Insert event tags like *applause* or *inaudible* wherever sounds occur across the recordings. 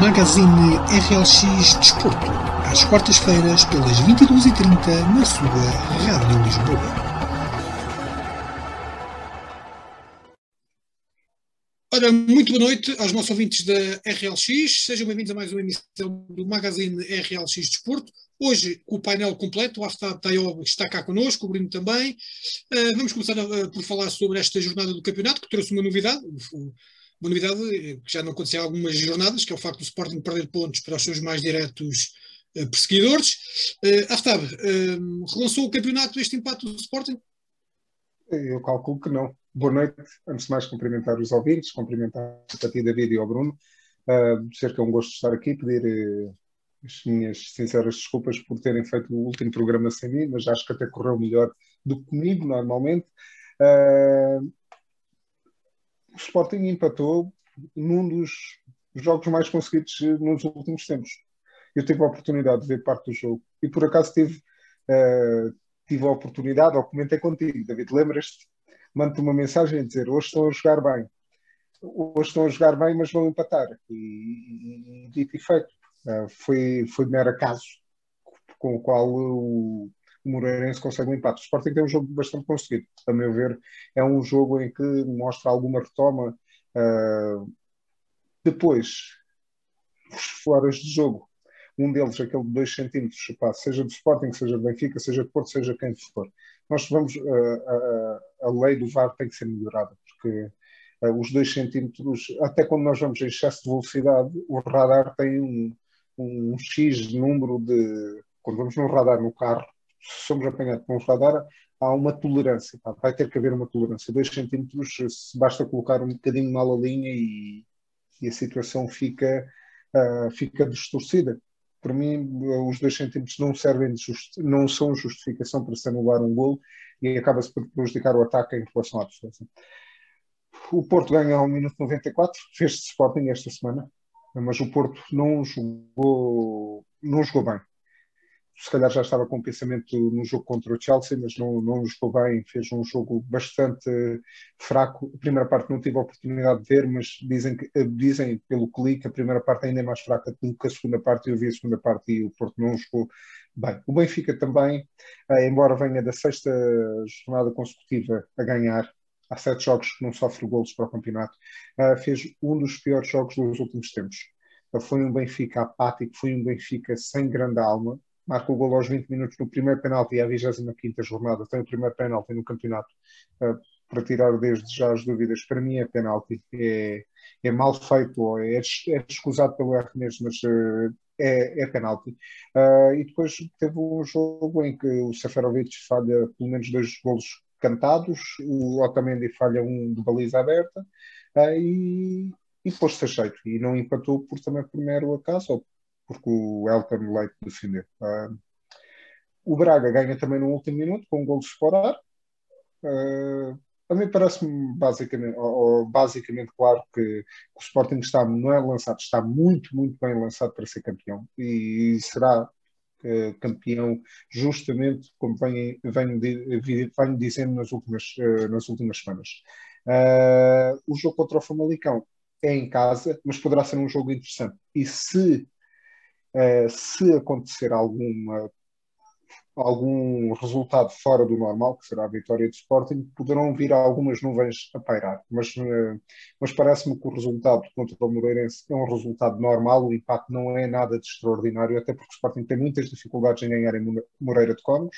Magazine RLX Desporto, às quartas-feiras, pelas 22h30, na sua Rádio Lisboa. Ora, muito boa noite aos nossos ouvintes da RLX, sejam bem-vindos a mais uma emissão do Magazine RLX Desporto. Hoje, com o painel completo, o Aftad Tayob está cá connosco, o Bruno também. Uh, vamos começar uh, por falar sobre esta jornada do campeonato, que trouxe uma novidade, uma novidade eh, que já não acontecia há algumas jornadas, que é o facto do Sporting perder pontos para os seus mais diretos uh, perseguidores. Uh, Aftab, uh, relançou o campeonato este empate do Sporting? Eu calculo que não. Boa noite. Antes de mais, cumprimentar os ouvintes, cumprimentar a ti, David, e ao Bruno. Uh, dizer que é um gosto estar aqui, pedir uh, as minhas sinceras desculpas por terem feito o último programa sem mim, mas acho que até correu melhor do que comigo, normalmente. Uh, o Sporting empatou num dos jogos mais conseguidos nos últimos tempos. Eu tive a oportunidade de ver parte do jogo e por acaso tive, uh, tive a oportunidade, ou comentei contigo, David, lembras-te? Mando-te uma mensagem a dizer: hoje estão a jogar bem. Hoje estão a jogar bem, mas vão empatar. E, e dito e feito. Uh, foi, foi mero acaso com o qual o, o Moreirense consegue um empate. O Sporting tem um jogo bastante conseguido, a meu ver. É um jogo em que mostra alguma retoma. Uh, depois, os foras de jogo, um deles, aquele de 2 centímetros, seja do Sporting, seja do Benfica, seja de Porto, seja quem for. Nós vamos, uh, a, a, lei do VAR tem que ser melhorada, porque uh, os 2 centímetros, até quando nós vamos em excesso de velocidade, o radar tem um, um X número de. Quando vamos no radar no carro, somos apanhados com um radar, há uma tolerância, vai ter que haver uma tolerância. 2 centímetros, basta colocar um bocadinho mal a linha e, e a situação fica, uh, fica distorcida. Para mim, os 2 centímetros não servem just, não são justificação para se anular um golo e acaba-se por prejudicar o ataque em relação à defesa. O Porto ganha ao minuto 94, fez-se Sporting esta semana, mas o Porto não jogou, não jogou bem se calhar já estava com o pensamento no jogo contra o Chelsea, mas não, não jogou bem, fez um jogo bastante fraco. A primeira parte não tive a oportunidade de ver, mas dizem, que, eh, dizem pelo clique, a primeira parte ainda é mais fraca do que a segunda parte, eu vi a segunda parte e o Porto não jogou bem. O Benfica também, eh, embora venha da sexta jornada consecutiva a ganhar, há sete jogos que não sofre golos para o campeonato, eh, fez um dos piores jogos dos últimos tempos. Foi um Benfica apático, foi um Benfica sem grande alma, marca o gol aos 20 minutos no primeiro penalti à 25 jornada, tem o primeiro penalti no campeonato uh, para tirar desde já as dúvidas. Para mim é penalti, é, é mal feito, é, é escusado pelo mesmo, mas uh, é, é penalti. Uh, e depois teve um jogo em que o Seferovic falha pelo menos dois golos cantados, o Otamendi falha um de baliza aberta e, e pôs-se a jeito. E não empatou por também por mero acaso, ou porque o Elton Leite defendeu. Uh, o Braga ganha também no último minuto com um gol de explorar. Uh, a mim parece-me basicamente, ou, basicamente claro que o Sporting está, não é lançado, está muito, muito bem lançado para ser campeão e será uh, campeão justamente como venho, venho, venho dizendo nas últimas, uh, nas últimas semanas. Uh, o jogo contra o Famalicão é em casa, mas poderá ser um jogo interessante. E se Uh, se acontecer alguma, algum resultado fora do normal, que será a vitória de Sporting, poderão vir algumas nuvens a pairar. Mas, uh, mas parece-me que o resultado contra o Moreirense é um resultado normal, o impacto não é nada de extraordinário, até porque o Sporting tem muitas dificuldades em ganhar em Moreira de Cónegos.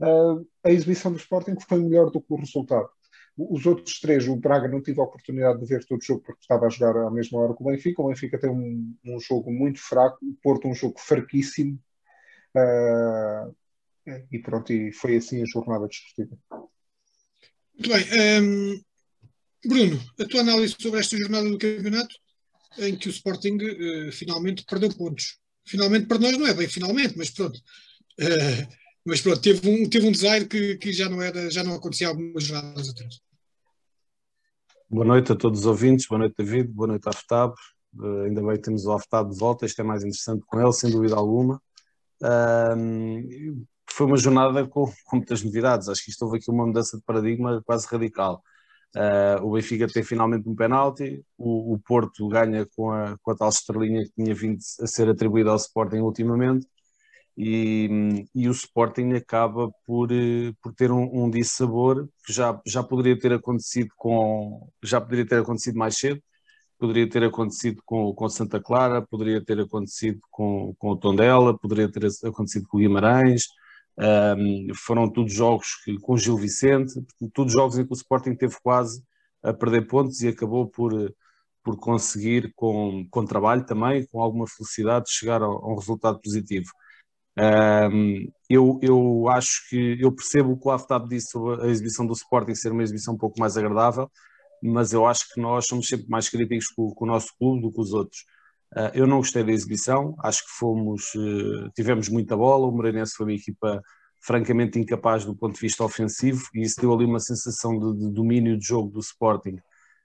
Uh, a exibição do Sporting foi melhor do que o resultado. Os outros três, o Braga não tive a oportunidade de ver todo o jogo porque estava a jogar à mesma hora que o Benfica. O Benfica tem um, um jogo muito fraco, o Porto um jogo fraquíssimo. Uh, e pronto, e foi assim a jornada desportiva. Muito bem. Um, Bruno, a tua análise sobre esta jornada do campeonato em que o Sporting uh, finalmente perdeu pontos. Finalmente para nós não é bem finalmente, mas pronto. Uh, mas pronto, teve um, teve um design que, que já, não era, já não acontecia algumas jornadas atrás. Boa noite a todos os ouvintes, boa noite David, boa noite Aftab. Uh, ainda bem que temos o Aftab de volta, isto é mais interessante com ele, sem dúvida alguma. Uh, foi uma jornada com, com, muitas novidades, acho que isto houve aqui uma mudança de paradigma quase radical. Uh, o Benfica tem finalmente um penalti, o, o, Porto ganha com a, com a tal estrelinha que tinha vindo a ser atribuída ao Sporting ultimamente, e, e o Sporting acaba por, por ter um, um dissabor que já, já poderia ter acontecido com já poderia ter acontecido mais cedo, poderia ter acontecido com, com Santa Clara, poderia ter acontecido com, com o Tondela, poderia ter acontecido com o Guimarães, um, foram todos jogos que, com Gil Vicente, todos jogos em que o Sporting teve quase a perder pontos e acabou por, por conseguir, com, com trabalho também, com alguma felicidade, chegar a, a um resultado positivo. Um, eu, eu acho que eu percebo o que o Aftab disse sobre a exibição do Sporting ser uma exibição um pouco mais agradável, mas eu acho que nós somos sempre mais críticos com, com o nosso clube do que os outros. Uh, eu não gostei da exibição, acho que fomos, uh, tivemos muita bola, o Moreirense foi uma equipa francamente incapaz do ponto de vista ofensivo e isso deu ali uma sensação de, de domínio de jogo do Sporting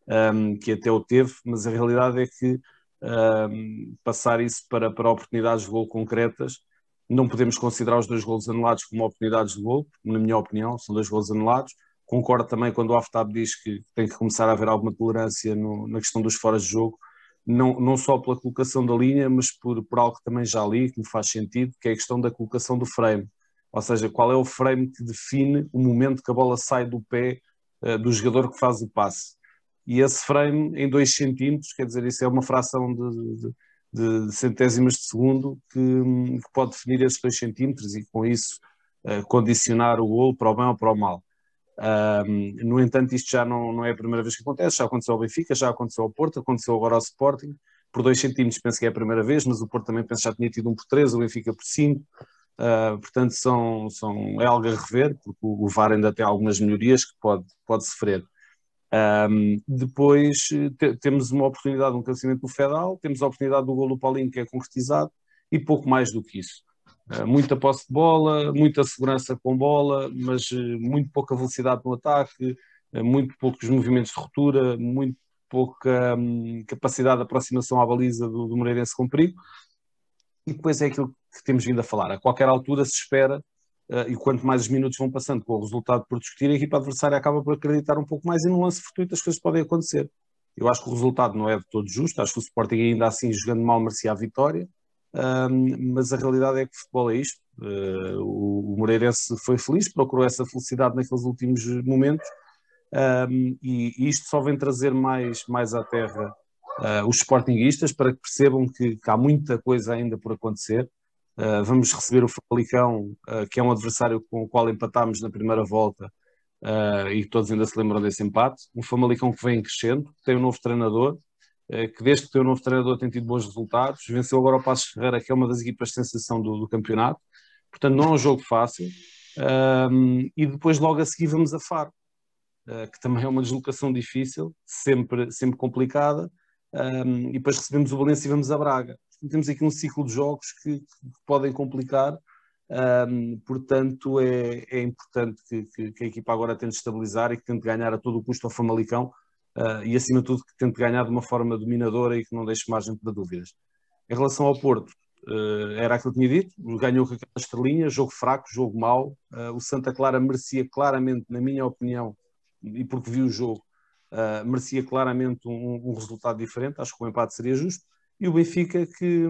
um, que até o teve, mas a realidade é que um, passar isso para, para oportunidades de gol concretas não podemos considerar os dois golos anulados como oportunidades de gol, na minha opinião, são dois golos anulados. Concordo também quando o Aftab diz que tem que começar a haver alguma tolerância no, na questão dos foras de jogo, não, não só pela colocação da linha, mas por, por algo que também já li, que me faz sentido, que é a questão da colocação do frame. Ou seja, qual é o frame que define o momento que a bola sai do pé uh, do jogador que faz o passe. E esse frame em 2 centímetros, quer dizer, isso é uma fração de, de de centésimas de segundo que, que pode definir esses 2 centímetros e com isso uh, condicionar o gol para o bem ou para o mal. No entanto, isto já não, não é a primeira vez que acontece, já aconteceu ao Benfica, já aconteceu ao Porto, aconteceu agora ao Sporting, por 2 centímetros penso que é a primeira vez, mas o Porto também penso já tinha tido um por 3, o Benfica por 5, uh, portanto são, são, é algo a rever, porque o, o VAR ainda tem algumas melhorias que pode, pode sofrer. Um, depois te, temos uma oportunidade de um cancelamento do Fedal, temos a oportunidade do golo do Paulinho que é concretizado e pouco mais do que isso. Uh, muita posse de bola, muita segurança com bola, mas uh, muito pouca velocidade no ataque, uh, muito poucos movimentos de ruptura, muito pouca um, capacidade de aproximação à baliza do, do Moreirense com perigo. E depois é aquilo que temos vindo a falar. A qualquer altura se espera e quanto mais os minutos vão passando com o resultado por discutir, a equipa adversária acaba por acreditar um pouco mais e no lance fortuito as coisas podem acontecer. Eu acho que o resultado não é de todo justo, acho que o Sporting ainda assim jogando mal merecia a vitória, mas a realidade é que o futebol é isto. Uh, o, Moreirense foi feliz, procurou essa felicidade naqueles últimos momentos e, isto só vem trazer mais, mais à terra uh, os Sportinguistas para que percebam que, que, há muita coisa ainda por acontecer Uh, vamos receber o Famalicão, uh, que é um adversário com o qual empatámos na primeira volta uh, e todos ainda se lembram desse empate. Um Famalicão que vem crescendo, tem um novo treinador, que desde que tem um novo treinador tem tido bons resultados. Venceu agora o Passos Ferreira, que é uma das equipas de sensação do, do campeonato. Portanto, não é um jogo fácil. e depois, logo a seguir, vamos a Faro, que também é uma deslocação difícil, sempre, sempre complicada. E depois recebemos o Valência e vamos a Braga temos aqui um ciclo de jogos que, que podem complicar, um, portanto é, é importante que, que, que, a equipa agora tente estabilizar e que tente ganhar a todo o custo ao Famalicão uh, e acima de tudo que tente ganhar de uma forma dominadora e que não deixe margem para dúvidas. Em relação ao Porto, uh, era aquilo que tinha dito, ganhou com aquela estrelinha, jogo fraco, jogo mau, uh, o Santa Clara merecia claramente, na minha opinião, e porque vi o jogo, merecia claramente um, um resultado diferente, acho que o empate seria justo, e o Benfica que, que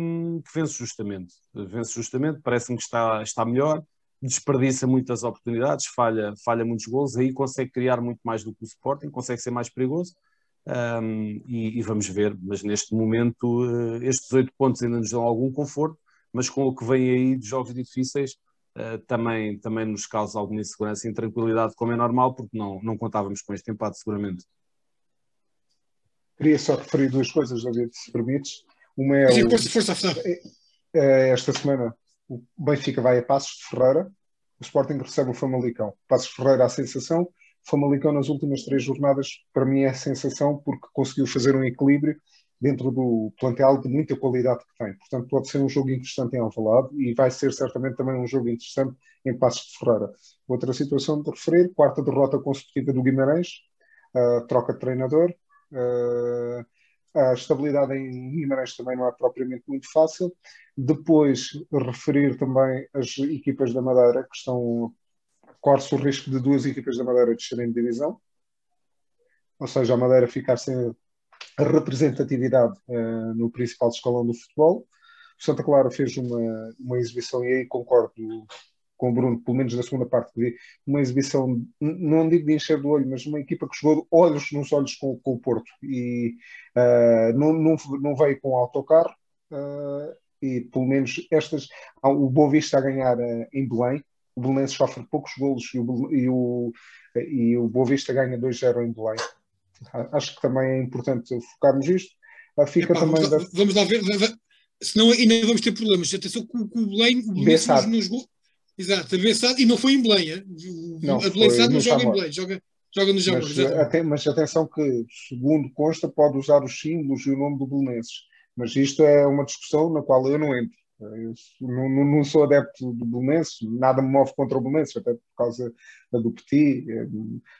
vence justamente. Vence justamente, parece-me que está, está melhor, desperdiça muitas oportunidades, falha, falha muitos gols, aí consegue criar muito mais do que o Sporting, consegue ser mais perigoso. Um, e, e, vamos ver, mas neste momento uh, estes oito pontos ainda nos dão algum conforto, mas com o que vem aí de jogos difíceis uh, também, também nos causa alguma insegurança e intranquilidade, como é normal, porque não, não contávamos com este empate seguramente. Queria só referir duas coisas, David, se permites. Uma é Sim, o, força, força. É, é, esta semana o Benfica vai a Passos de Ferreira, o Sporting recebe o Famalicão. Passos de Ferreira a sensação, o Famalicão nas últimas três jornadas para mim é a sensação porque conseguiu fazer um equilíbrio dentro do plantel de muita qualidade que tem. Portanto, pode ser um jogo interessante em Alvalade e vai ser certamente também um jogo interessante em Passos de Ferreira. Outra situação de referir, quarta derrota consecutiva do Guimarães, uh, troca de treinador, uh, a estabilidade em Guimarães também não é propriamente muito fácil. Depois, referir também as equipas da Madeira que estão. corre-se o risco de duas equipas da Madeira descerem de divisão. ou seja, a Madeira ficar sem representatividade uh, no principal escalão do futebol. O Santa Clara fez uma, uma exibição, e aí concordo com o Bruno, pelo menos na segunda parte que vi, uma exibição, não digo de encher do olho, mas uma equipa que jogou olhos nos olhos com, com o Porto e uh, não, não, não veio com autocarro uh, e pelo menos estas, o Boa Vista a ganhar uh, em Belém, o Belenense sofre poucos golos e o, e o, e o Boa Vista ganha 2-0 em Belém. Acho que também é importante focarmos isto. Fica Epá, também vamos, da... lá, vamos lá ver, senão ainda vamos ter problemas. Atenção que o, o Belém, o jogou Exato, a Bessade, e não foi em Belém. Não, a Belém não joga em Belém, joga, joga no Jamor. Mas, até, mas atenção que, segundo consta, pode usar os símbolos e o nome do Belenenses. Mas isto é uma discussão na qual eu não entro. Eu não, não, sou adepto do Belenenses, nada me move contra o Belenenses, até por causa do Petit, eh,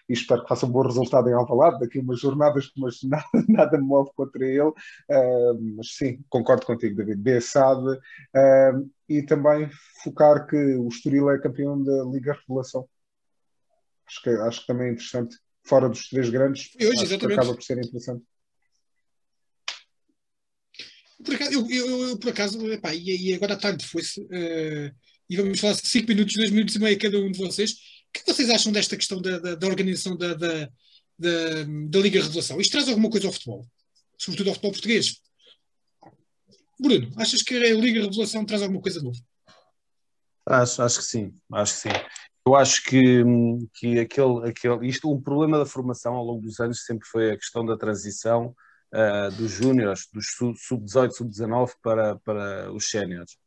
e espero que faça um bom resultado em Alvalade, daqui a umas jornadas, *laughs* mas nada, nada me move contra ele. Uh, mas sim, concordo contigo, David. Bessade, uh, e também focar que o Estoril é campeão da Liga Revelação. Acho que, acho que também é interessante, fora dos três grandes, hoje, acaba por ser interessante. Por acaso, eu, eu, eu por acaso, epá, e, e, agora à tarde foi-se, uh, e vamos falar 5 minutos, 2 minutos e meio cada um de vocês. O que vocês acham desta questão da, da, da organização da, da, da, da, Liga Revelação? Isto traz alguma coisa ao futebol? Sobretudo ao futebol português? Bruno, achas que a Liga Revelação traz alguma coisa nova? Acho, acho que sim, acho que sim. Eu acho que, que aquele, aquele, isto, um problema da formação ao longo dos anos sempre foi a questão da transição uh, dos júniores, dos sub-18, sub-19 para, para os séniores.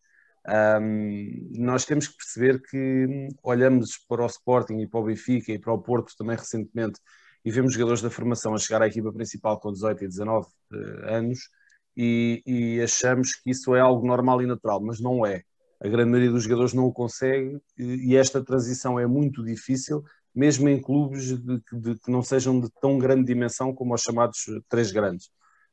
Um, nós temos que perceber que olhamos para o Sporting e para o Benfica e para o Porto também recentemente e vemos jogadores da formação a chegar à equipa principal com 18 e 19 uh, anos e, e, achamos que isso é algo normal e natural, mas não é. A grande maioria dos jogadores não o consegue e esta transição é muito difícil mesmo em clubes de, de, que não sejam de tão grande dimensão como os chamados três grandes.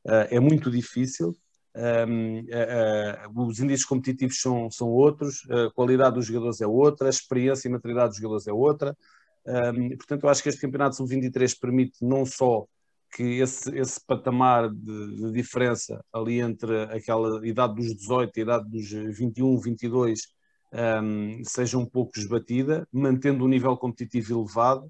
Uh, é muito difícil, um, uh, uh, os índices competitivos são, são outros, a qualidade dos jogadores é outra, a experiência e maturidade dos jogadores é outra. Um, portanto, eu acho que este campeonato sub-23 permite não só que esse, esse patamar de, de, diferença ali entre aquela idade dos 18 e a idade dos 21, 22 um, seja um pouco esbatida, mantendo um nível competitivo elevado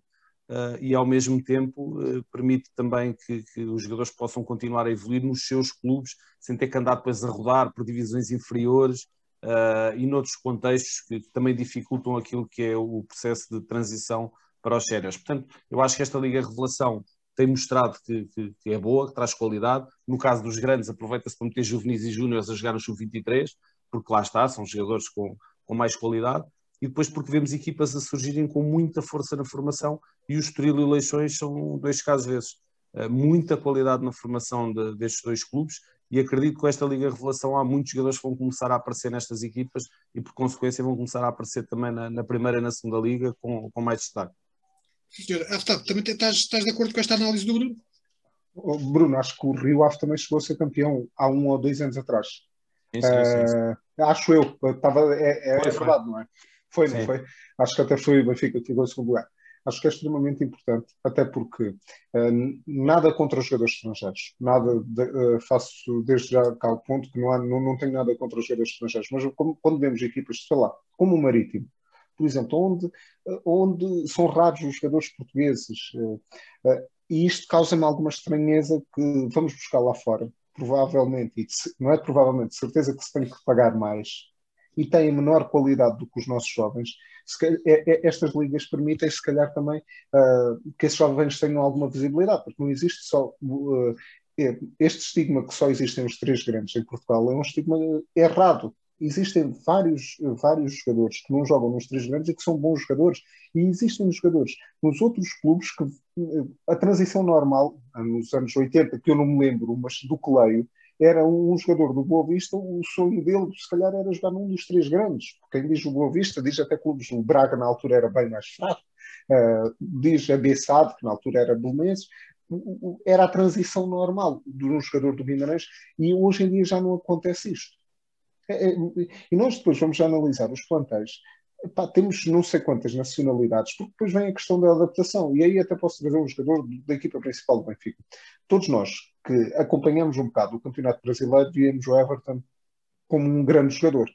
uh, e ao mesmo tempo uh, permite também que, que, os jogadores possam continuar a evoluir nos seus clubes sem ter que andar depois a rodar por divisões inferiores uh, e noutros contextos que, também dificultam aquilo que é o processo de transição para os sérios. Portanto, eu acho que esta Liga Revelação tem mostrado que, que, que, é boa, que traz qualidade. No caso dos grandes, aproveita-se para meter juvenis e júniores a jogar no sub-23, porque lá está, são jogadores com, com mais qualidade, e depois porque vemos equipas a surgirem com muita força na formação, e o Estoril e o Leixões são dois casos desses. Uh, muita qualidade na formação de, destes dois clubes, e acredito que com esta Liga Revelação há muitos jogadores que vão começar a aparecer nestas equipas e por consequência vão começar a aparecer também na, na primeira e na segunda liga com, com mais destaque. Senhor, ah, também estás, estás de acordo com esta análise do Bruno? Bruno, acho que o Rio Ave também chegou a ser campeão há um ou dois anos atrás. Sim, sim, sim, uh, acho eu, estava, é, é, foi, é verdade, não é? Foi, não foi? Acho que até foi o Benfica que ficou em segundo lugar. Acho que é extremamente importante, até porque uh, nada contra os jogadores estrangeiros, nada de, uh, faço desde já cá o ponto que não, há, não, não tenho nada contra os jogadores estrangeiros, mas como, quando vemos equipas, sei lá, como o Marítimo, por exemplo, onde, onde são raros os jogadores portugueses, e isto causa-me alguma estranheza que vamos buscar lá fora provavelmente, e não é provavelmente, certeza que se tem que pagar mais e têm menor qualidade do que os nossos jovens, calhar, é, é, estas ligas permitem, se calhar, também uh, que esses jovens tenham alguma visibilidade, porque não existe só. Uh, este estigma que só existem os três grandes em Portugal é um estigma errado existem vários, vários jogadores que não jogam nos três grandes e que são bons jogadores. E existem jogadores nos outros clubes que a transição normal, nos anos 80, que eu não me lembro, mas do que leio, era um, jogador do Boa Vista, o sonho dele, se calhar, era jogar num dos três grandes. Quem diz o Boa Vista, diz até clubes, o Braga na altura era bem mais fraco, uh, diz a Bessade, que na altura era Belenenses, era a transição normal de um jogador do Guimarães e hoje em dia já não acontece isto. É, é, e nós depois vamos analisar os plantéis Epá, temos não sei quantas nacionalidades, porque depois vem a questão da adaptação, e aí até posso trazer um jogador da equipa principal do Benfica. Todos nós que acompanhamos um bocado o Campeonato Brasileiro, víamos o Everton como um grande jogador.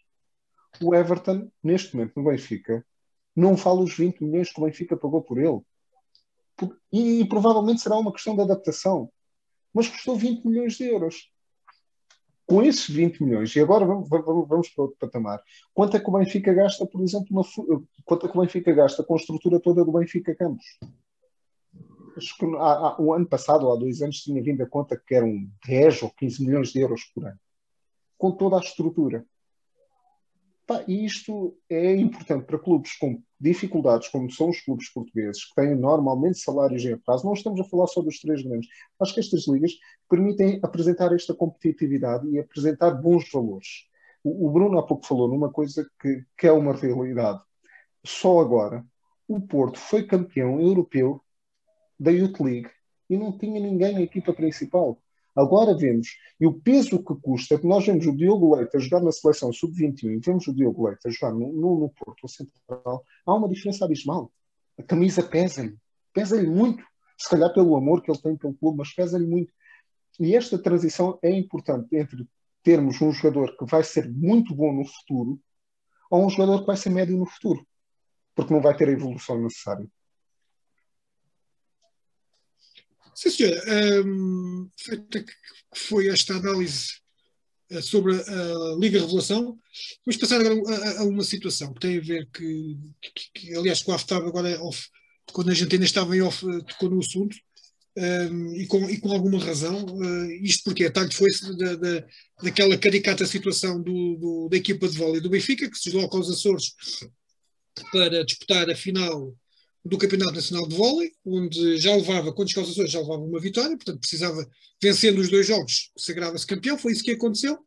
O Everton, neste momento no Benfica, não fala os 20 milhões que o Benfica pagou por ele. E, e provavelmente será uma questão de adaptação. Mas custou 20 milhões de euros com esses 20 milhões, e agora vamos, vamos, vamos, para outro patamar, quanto é que o Benfica gasta, por exemplo, quanto é que o Benfica gasta com a estrutura toda do Benfica Campos? Acho que há, há, o ano passado, ou há dois anos, tinha vindo a conta que eram 10 ou 15 milhões de euros por ano, com toda a estrutura. E isto é importante para clubes com dificuldades, como são os clubes portugueses, que têm normalmente salários em atraso. Não estamos a falar só dos três grandes. Acho que estas ligas permitem apresentar esta competitividade e apresentar bons valores. O, o Bruno há pouco falou numa coisa que, que é uma realidade. Só agora, o Porto foi campeão europeu da Youth League e não tinha ninguém na equipa principal. Agora vemos, e o peso que custa, que nós vemos o Diogo Leite a jogar na seleção sub-21 e vemos o Diogo Leite a jogar no, no, no Porto Central, há uma diferença abismal. A camisa pesa-lhe, pesa-lhe muito, se calhar pelo amor que ele tem pelo clube, mas pesa-lhe muito. E esta transição é importante entre termos um jogador que vai ser muito bom no futuro ou um jogador que vai ser médio no futuro, porque não vai ter a evolução necessária. Sim, senhora. Um, feita que foi esta análise uh, sobre a, Liga Revelação, vamos passar agora a, uma situação que tem a ver que, que, que aliás, com a AFTAB agora é off, quando a gente ainda estava em off, eh, tocou no assunto, um, e, com, e, com, alguma razão. Uh, isto porque a talho foi da, da, daquela caricata situação do, do, da equipa de vôlei do Benfica, que se desloca aos Açores para disputar a final do Campeonato Nacional de Vôlei, onde já levava, quando chegou aos já levava uma vitória, portanto precisava, vencendo os dois jogos, sagrava-se campeão, foi isso que aconteceu,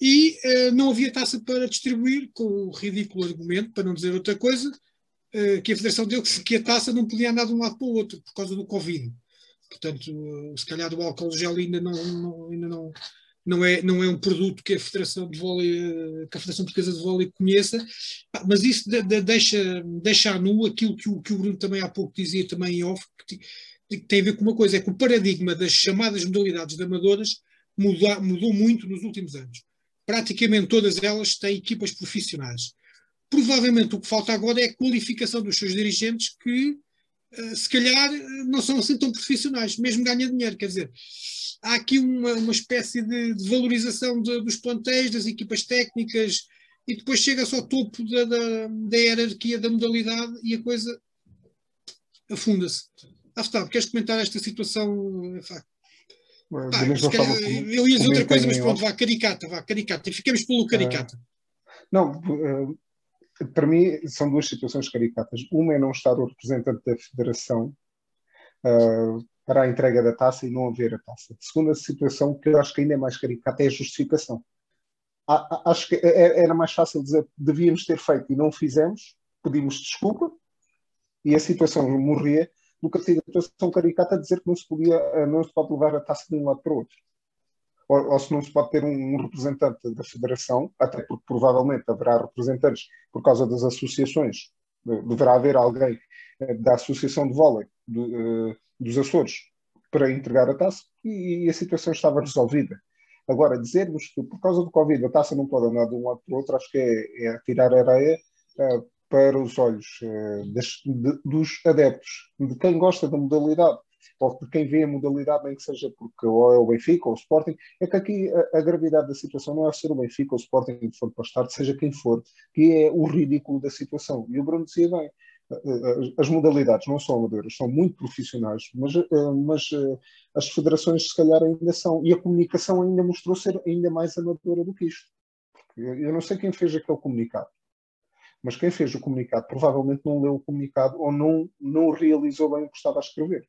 e uh, não havia taça para distribuir, com o ridículo argumento, para não dizer outra coisa, uh, que a Federação deu que, que a taça não podia andar de um lado para o outro, por causa do Covid. Portanto, uh, se calhar o álcool gel ainda não, não, ainda não, não é, não é um produto que a Federação de Vôlei, que a Federação Portuguesa de Vôlei conheça, mas isso de, de, deixa, deixa à nu aquilo que o, que o Bruno também há pouco dizia também em off, que, tem a ver com uma coisa, é que o paradigma das chamadas modalidades de amadoras mudou, mudou muito nos últimos anos. Praticamente todas elas têm equipas profissionais. Provavelmente o que falta agora é a qualificação dos seus dirigentes que, se calhar, não são assim tão profissionais, mesmo ganham dinheiro, quer dizer, há aqui uma, uma espécie de, de valorização de, dos plantéis, das equipas técnicas, e depois chega-se ao topo da, da, da, hierarquia da modalidade e a coisa afunda-se. Aftab, queres comentar esta situação? Pá, calhar, eu ia dizer outra coisa, mas pronto, vá, caricata, vá, caricata, e ficamos pelo caricata. Uh, não, uh, para mim são duas situações caricatas. Uma é não estar o representante da federação uh, para a entrega da taça e não haver a taça. Segunda situação, que eu acho que ainda é mais caricata, é a justificação. Acho que é, era mais fácil dizer devíamos ter feito e não fizemos, pedimos desculpa e a situação morria do que a situação caricata dizer que não se, podia, eh, não se pode levar a taça de um lado para o outro. Ou, se não se pode ter um, representante da federação, até porque provavelmente haverá representantes por causa das associações, deverá haver alguém eh, da associação de vôlei, de, uh, dos Açores para entregar a taça e, a situação estava resolvida. Agora, dizermos que por causa do Covid a taça não pode andar de um lado para o outro, acho que é, é areia para os olhos das, de, dos adeptos, de quem gosta da modalidade, ou de quem vê a modalidade, nem que seja porque ou é o Benfica ou o Sporting, é que aqui a, a gravidade da situação não é ser o Benfica ou o Sporting que for para estar, seja quem for, que é o ridículo da situação. E o Bruno dizia bem, as modalidades não são amadoras, são muito profissionais, mas, eh, mas eh, as federações se calhar ainda são, e a comunicação ainda mostrou ser ainda mais amadora do que isto. Eu não sei quem fez aquele comunicado, mas quem fez o comunicado provavelmente não leu o comunicado ou não, não realizou bem o que estava a escrever.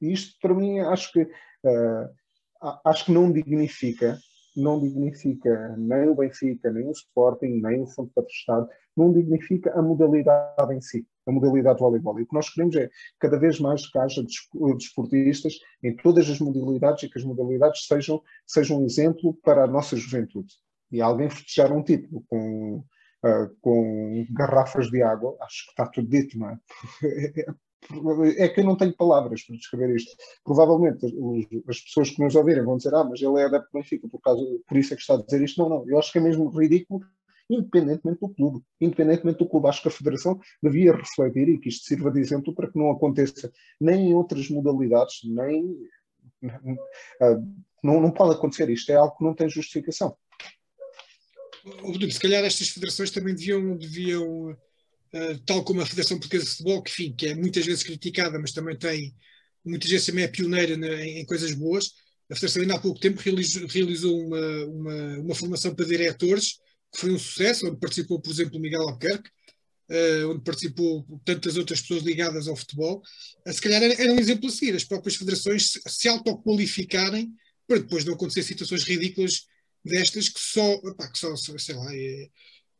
E isto para mim acho que uh, acho que não dignifica não dignifica nem o Benfica, nem o Sporting, nem o Fundo Patrocinado, não dignifica a modalidade em si, a modalidade de voleibol. E o que nós queremos é cada vez mais que haja desportistas em todas as modalidades e que as modalidades sejam, sejam um exemplo para a nossa juventude. E alguém festejar um título com uh, com garrafas de água, acho que está tudo dito, não é? *laughs* é que eu não tenho palavras para descrever isto. Provavelmente os, as pessoas que nos ouvirem vão dizer, ah, mas ele é adepto do Benfica, por, causa, por isso é que está a dizer isto. Não, não, eu acho que é mesmo ridículo, independentemente do clube. Independentemente do clube, acho que a Federação devia refletir e que isto sirva de exemplo para que não aconteça nem em outras modalidades, nem. Uh, não, não pode acontecer. Isto é algo que não tem justificação. Se calhar estas federações também deviam, deviam eh, tal como a Federação Portuguesa de Futebol, que, enfim, que é muitas vezes criticada, mas também tem, muitas vezes também é pioneira em, em, coisas boas. A Federação ainda há pouco tempo realizou, realizou uma, uma, uma, formação para diretores, que foi um sucesso, onde participou, por exemplo, Miguel Albuquerque, uh, onde participou tantas outras pessoas ligadas ao futebol. Uh, se calhar era, era, um exemplo a seguir, as próprias federações se, se autoqualificarem para depois não acontecer situações ridículas destas que só, que só sei lá, é,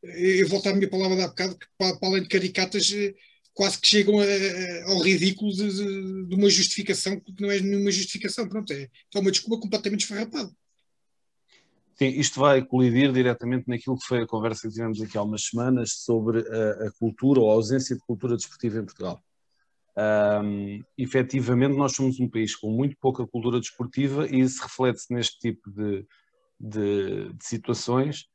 eu volto à minha palavra de há bocado, que para, para além de caricatas, eh, quase que chegam a, a, ao ridículo de, de, de, uma justificação que não é nenhuma justificação. Pronto, é, é uma desculpa completamente esfarrapada. Sim, isto vai colidir diretamente naquilo que foi a conversa que tivemos aqui há umas semanas sobre a, a cultura ou a ausência de cultura desportiva em Portugal. Um, efetivamente, nós somos um país com muito pouca cultura desportiva e isso reflete-se neste tipo de, de, de situações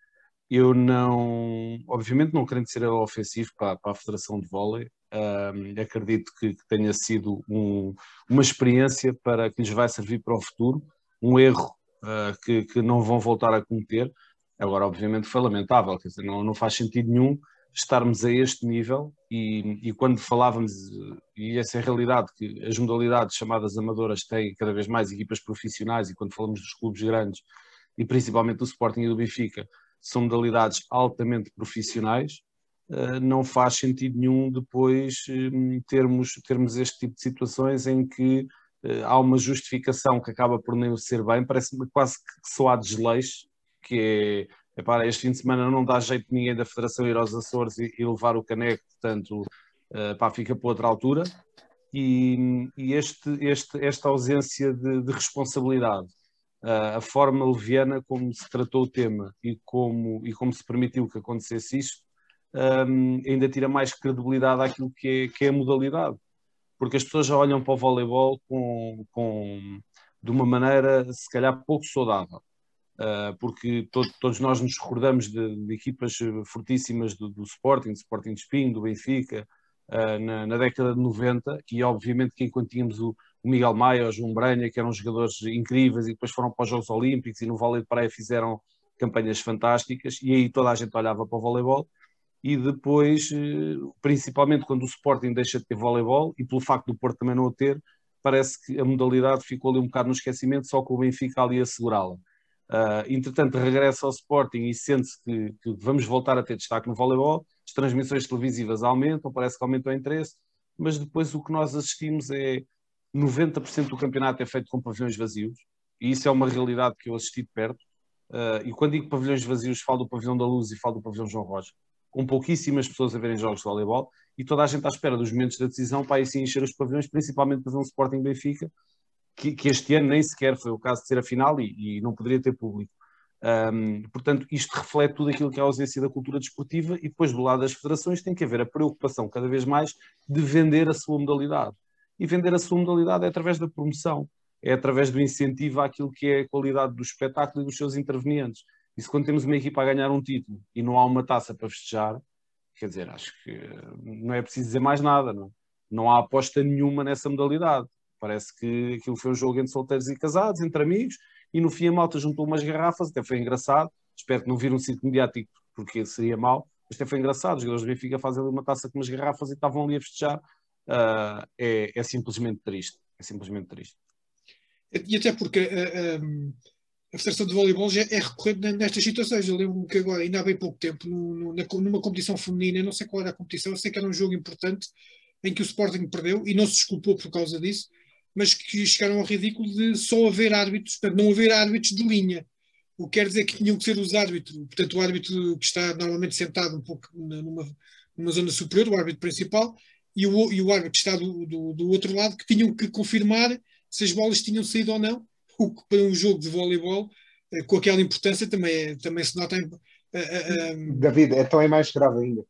eu não, obviamente não querendo ser ofensivo para, para a Federação de Vôlei, um, acredito que, que, tenha sido um, uma experiência para que lhes vai servir para o futuro, um erro uh, que, que, não vão voltar a cometer. Agora, obviamente, foi lamentável, quer dizer, não, não faz sentido nenhum estarmos a este nível e, e, quando falávamos, e essa é a realidade, que as modalidades chamadas amadoras têm cada vez mais equipas profissionais e quando falamos dos clubes grandes e principalmente do Sporting e do Benfica, são modalidades altamente profissionais, eh, não faz sentido nenhum depois hum, termos, termos este tipo de situações em que eh, há uma justificação que acaba por nem ser bem, parece-me quase que só há desleixo, que é, epá, este fim de semana não dá jeito ninguém da Federação ir aos Açores e, e levar o caneco, portanto, eh, pá, fica para outra altura. E, e este, este, esta ausência de, de responsabilidade a forma leviana como se tratou o tema e como, e como se permitiu que acontecesse isto, um, ainda tira mais credibilidade àquilo que é, que é a modalidade. Porque as pessoas já olham para o voleibol com, com, de uma maneira, se calhar, pouco saudável. Uh, porque todos nós nos recordamos de, de equipas fortíssimas do, do, Sporting, do Sporting de Espinho, do Benfica, uh, na, na, década de 90, e obviamente que enquanto tínhamos o, o Miguel Maia, o João Branha, que eram jogadores incríveis e depois foram para os Jogos Olímpicos e no vôlei de praia fizeram campanhas fantásticas e aí toda a gente olhava para o voleibol e depois, eh, principalmente quando o Sporting deixa de ter voleibol e pelo facto do Porto também não o ter, parece que a modalidade ficou ali um bocado no esquecimento, só com o Benfica ali a segurá-la. Uh, entretanto, regressa ao Sporting e sente-se que, que, vamos voltar a ter destaque no voleibol, as transmissões televisivas aumentam, parece que aumentou o interesse, mas depois o que nós assistimos é 90% do campeonato é feito com pavilhões vazios, e isso é uma realidade que eu assisti de perto. Uh, e quando digo pavilhões vazios, falo do pavilhão da Luz e falo do pavilhão João Rocha, com pouquíssimas pessoas a verem jogos de voleibol, e toda a gente à espera dos momentos da decisão para aí sim encher os pavilhões, principalmente ver um Sporting Benfica, que, que, este ano nem sequer foi o caso de ser a final e, e não poderia ter público. Um, portanto, isto reflete tudo aquilo que é a ausência da cultura desportiva e depois do lado das federações tem que haver a preocupação cada vez mais de vender a sua modalidade e vender a sua modalidade é através da promoção, é através do incentivo àquilo que é a qualidade do espetáculo e dos seus intervenientes. E se quando temos uma equipa a ganhar um título e não há uma taça para festejar, quer dizer, acho que não é preciso dizer mais nada, não, não há aposta nenhuma nessa modalidade. Parece que aquilo foi um jogo entre solteiros e casados, entre amigos, e no fim a malta juntou umas garrafas, até foi engraçado. Espero que não vire um ciclo mediático, porque seria mau, mas até foi engraçado. Os jogadores do Benfica fazem ali uma taça com umas garrafas e estavam ali a festejar uh, é, é, simplesmente triste. É simplesmente triste. E até porque uh, a Federação de Voleibol já é recorrente nestas situações. Eu lembro-me que agora, ainda há bem pouco tempo, no, no, numa competição feminina, não sei qual era a competição, eu sei que era um jogo importante em que o Sporting perdeu e não se desculpou por causa disso, mas que chegaram ao ridículo de só haver árbitros, portanto, não haver árbitros de linha. O que quer dizer que tinham que ser os árbitros, portanto, o árbitro que está normalmente sentado um pouco numa, numa zona superior, o árbitro principal, e o, e o árbitro está do, do, do, outro lado que tinham que confirmar se as bolas tinham saído ou não, o que para um jogo de voleibol, eh, com aquela importância, também, é, também se nota Uh, David, então é mais grave ainda.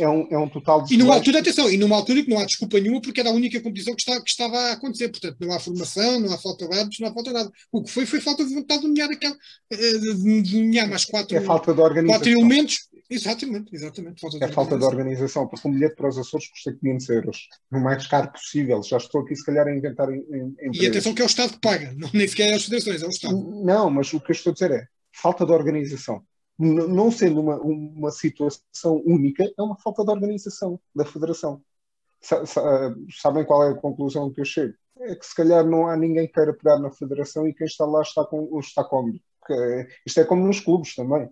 É um, é um total de. E numa altura, atenção, e numa altura que não há desculpa nenhuma, porque era a única competição que, está, que estava a acontecer. Portanto, não há formação, não há falta de hábitos, não há falta de nada. O que foi, foi falta de vontade de nomear, aquela, de nomear mais quatro, é falta de organização. quatro elementos. Exatamente, exatamente. Falta é falta de organização, porque um bilhete para os Açores custa 500 euros. O mais caro possível. Já estou aqui, se calhar, a inventar. Em, em e atenção que é o Estado que paga, não, nem sequer é as federações, é o Estado. Não, mas o que eu estou a dizer é falta de organização não sendo uma, uma situação única, é uma falta de organização da federação. Sabem qual é a conclusão que eu chego? É que se calhar não há ninguém que queira pegar na federação e quem está lá está, com, está cómodo. Isto é como nos clubes também.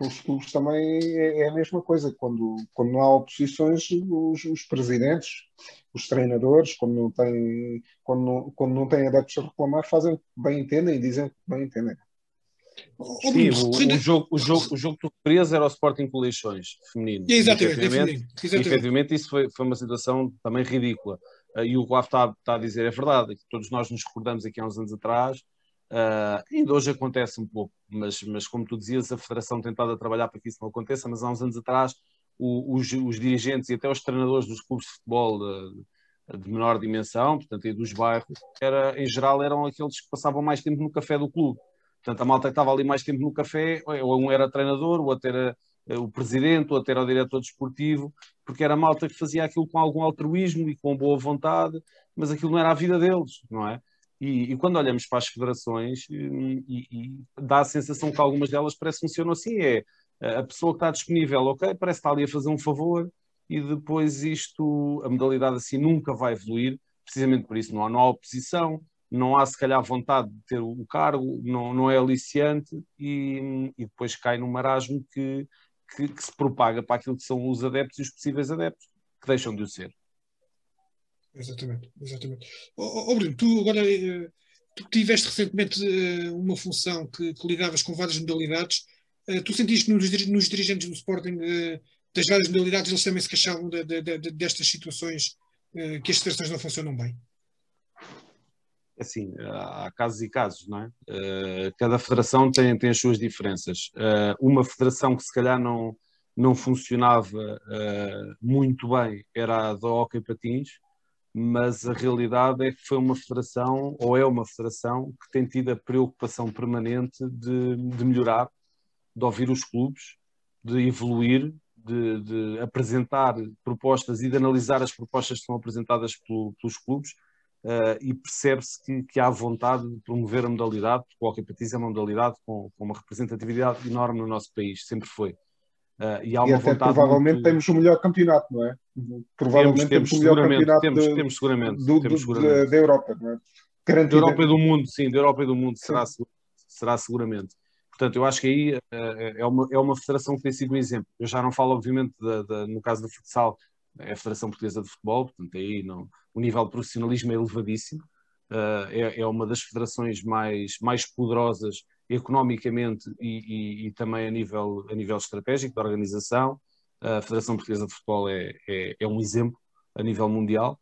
Os clubes também é, é a mesma coisa. Quando, quando não há oposições, os, os presidentes, os treinadores, quando não têm, quando não, quando não têm adeptos a reclamar, fazem o que bem entendem e dizem o que bem entendem. Sim, o, o, jogo, o, jogo, o jogo tu referias era o Sporting com Leixões feminino. Exatamente, efetivamente, exatamente. efetivamente isso foi, foi uma situação também ridícula. Uh, e o Guaf está, está a dizer é verdade, que todos nós nos recordamos aqui há uns anos atrás, uh, ainda hoje acontece um pouco, mas, mas como tu dizias, a Federação tem estado a trabalhar para que isso não aconteça, mas há uns anos atrás o, os, os, dirigentes e até os treinadores dos clubes de futebol de, de menor dimensão, portanto, e dos bairros, era, em geral eram aqueles que passavam mais tempo no café do clube Portanto, a malta que estava ali mais tempo no café, ou um era treinador, o outro era eh, o presidente, o outro era o diretor desportivo, porque era a malta que fazia aquilo com algum altruísmo e com boa vontade, mas aquilo não era a vida deles, não é? E, e quando olhamos para as federações, hum, e, e, dá a sensação que algumas delas parece que funcionam assim: é a pessoa que está disponível, ok, parece que está ali a fazer um favor, e depois isto, a modalidade assim nunca vai evoluir, precisamente por isso não há, não há oposição, não há se calhar vontade de ter o cargo, não, não é aliciante e, e depois cai num marasmo que, que, que, se propaga para aquilo que são os adeptos e os possíveis adeptos, que deixam de o ser. Exatamente, exatamente. Oh, oh Bruno, tu agora eh, tu tiveste recentemente eh, uma função que, que lidavas com várias modalidades, eh, tu sentiste que nos, nos dirigentes do Sporting das várias modalidades eles também se queixavam de, de, de, destas situações que as federações não funcionam bem? Assim, há casos e casos, não é? Uh, cada federação tem, tem as suas diferenças. Uh, uma federação que se calhar não, não funcionava uh, muito bem era a da Hockey Patins, mas a realidade é que foi uma federação, ou é uma federação, que tem tido a preocupação permanente de, de melhorar, de ouvir os clubes, de evoluir, de, de, apresentar propostas e de analisar as propostas que são apresentadas pelo, pelos clubes Uh, e percebe-se que, que, há vontade de promover a modalidade, porque o hockey é uma modalidade com, com, uma representatividade enorme no nosso país, sempre foi. Uh, e há uma e vontade provavelmente muito... temos o melhor campeonato, não é? Provavelmente temos, temos, temos o melhor campeonato temos, de, temos seguramente, do, temos seguramente. Da, Europa, não é? Da Europa e do mundo, sim, da Europa e do mundo será, será seguramente. Portanto, eu acho que aí uh, é, uma, é uma federação que tem sido um exemplo. Eu já não falo, obviamente, da, da, no caso do futsal, é a Federação Portuguesa de Futebol, portanto, aí não, o nível de profissionalismo é elevadíssimo. Uh, é, é, uma das federações mais, mais poderosas economicamente e, e, e, também a nível, a nível estratégico da organização. A Federação Portuguesa de Futebol é, é, é um exemplo a nível mundial.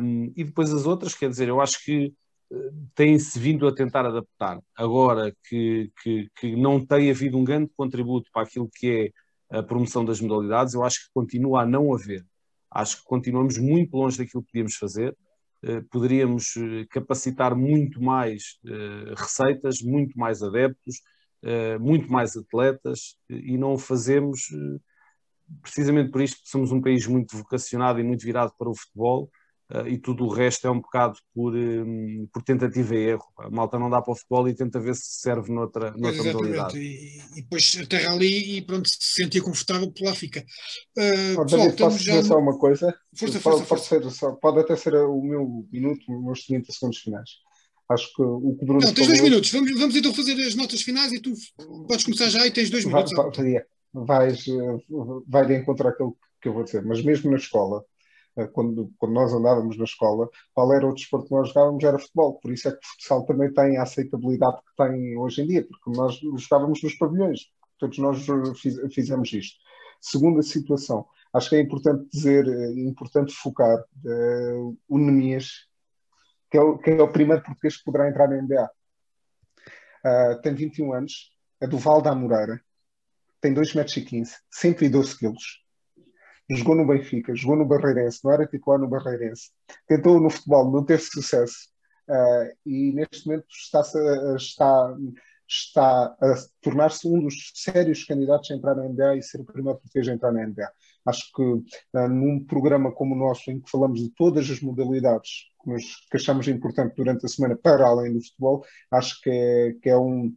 Um, e depois as outras, quer dizer, eu acho que uh, têm-se vindo a tentar adaptar. Agora que, que, que não tem havido um grande contributo para aquilo que é a promoção das modalidades, eu acho que continua a não haver. Acho que continuamos muito longe daquilo que podíamos fazer. Uh, poderíamos uh, capacitar muito mais uh, receitas, muito mais adeptos, muito mais atletas e não o fazemos precisamente por isto, somos um país muito vocacionado e muito virado para o futebol e tudo o resto é um bocado por, um, por tentativa e erro. A malta não dá para o futebol e tenta ver se serve noutra, noutra modalidade. E, e depois aterra ali e pronto, se sentia confortável, por lá fica. Uh, oh, pessoal, David, posso dizer já... só uma coisa? Força, força, pode, força. Pode, ser, pode até ser o meu minuto, os meus 30 segundos finais. Acho que o que Bruno. Não, tens dois minutos. Vamos, vamos então fazer as notas finais e tu podes começar já e tens dois minutos. Vai, vai, vais, vai de encontrar aquilo que eu vou dizer, mas mesmo na escola eh, quando, quando nós andávamos na escola, qual era o desporto que nós jogávamos? Era futebol. Por isso é que o futsal também tem a aceitabilidade que tem hoje em dia, porque nós jogávamos nos pavilhões. Todos nós fiz, fizemos isto. Segunda situação, acho que é importante dizer, é importante focar o Nemias, que é o, que é o primeiro português que poderá entrar na NBA. Uh, tem 21 anos, é do Val da Moreira, tem 2,15 metros, 112 quilos. Jogou no Benfica, jogou no Barreirense, não era titular no Barreirense. Tentou no futebol, não teve sucesso. Uh, e neste momento está, está, está a tornar-se um dos sérios candidatos a entrar na NBA e ser o primeiro português a entrar na NBA. Acho que uh, num programa como o nosso, em que falamos de todas as modalidades que, nos, que achamos importante durante a semana para além do futebol, acho que é, que é um,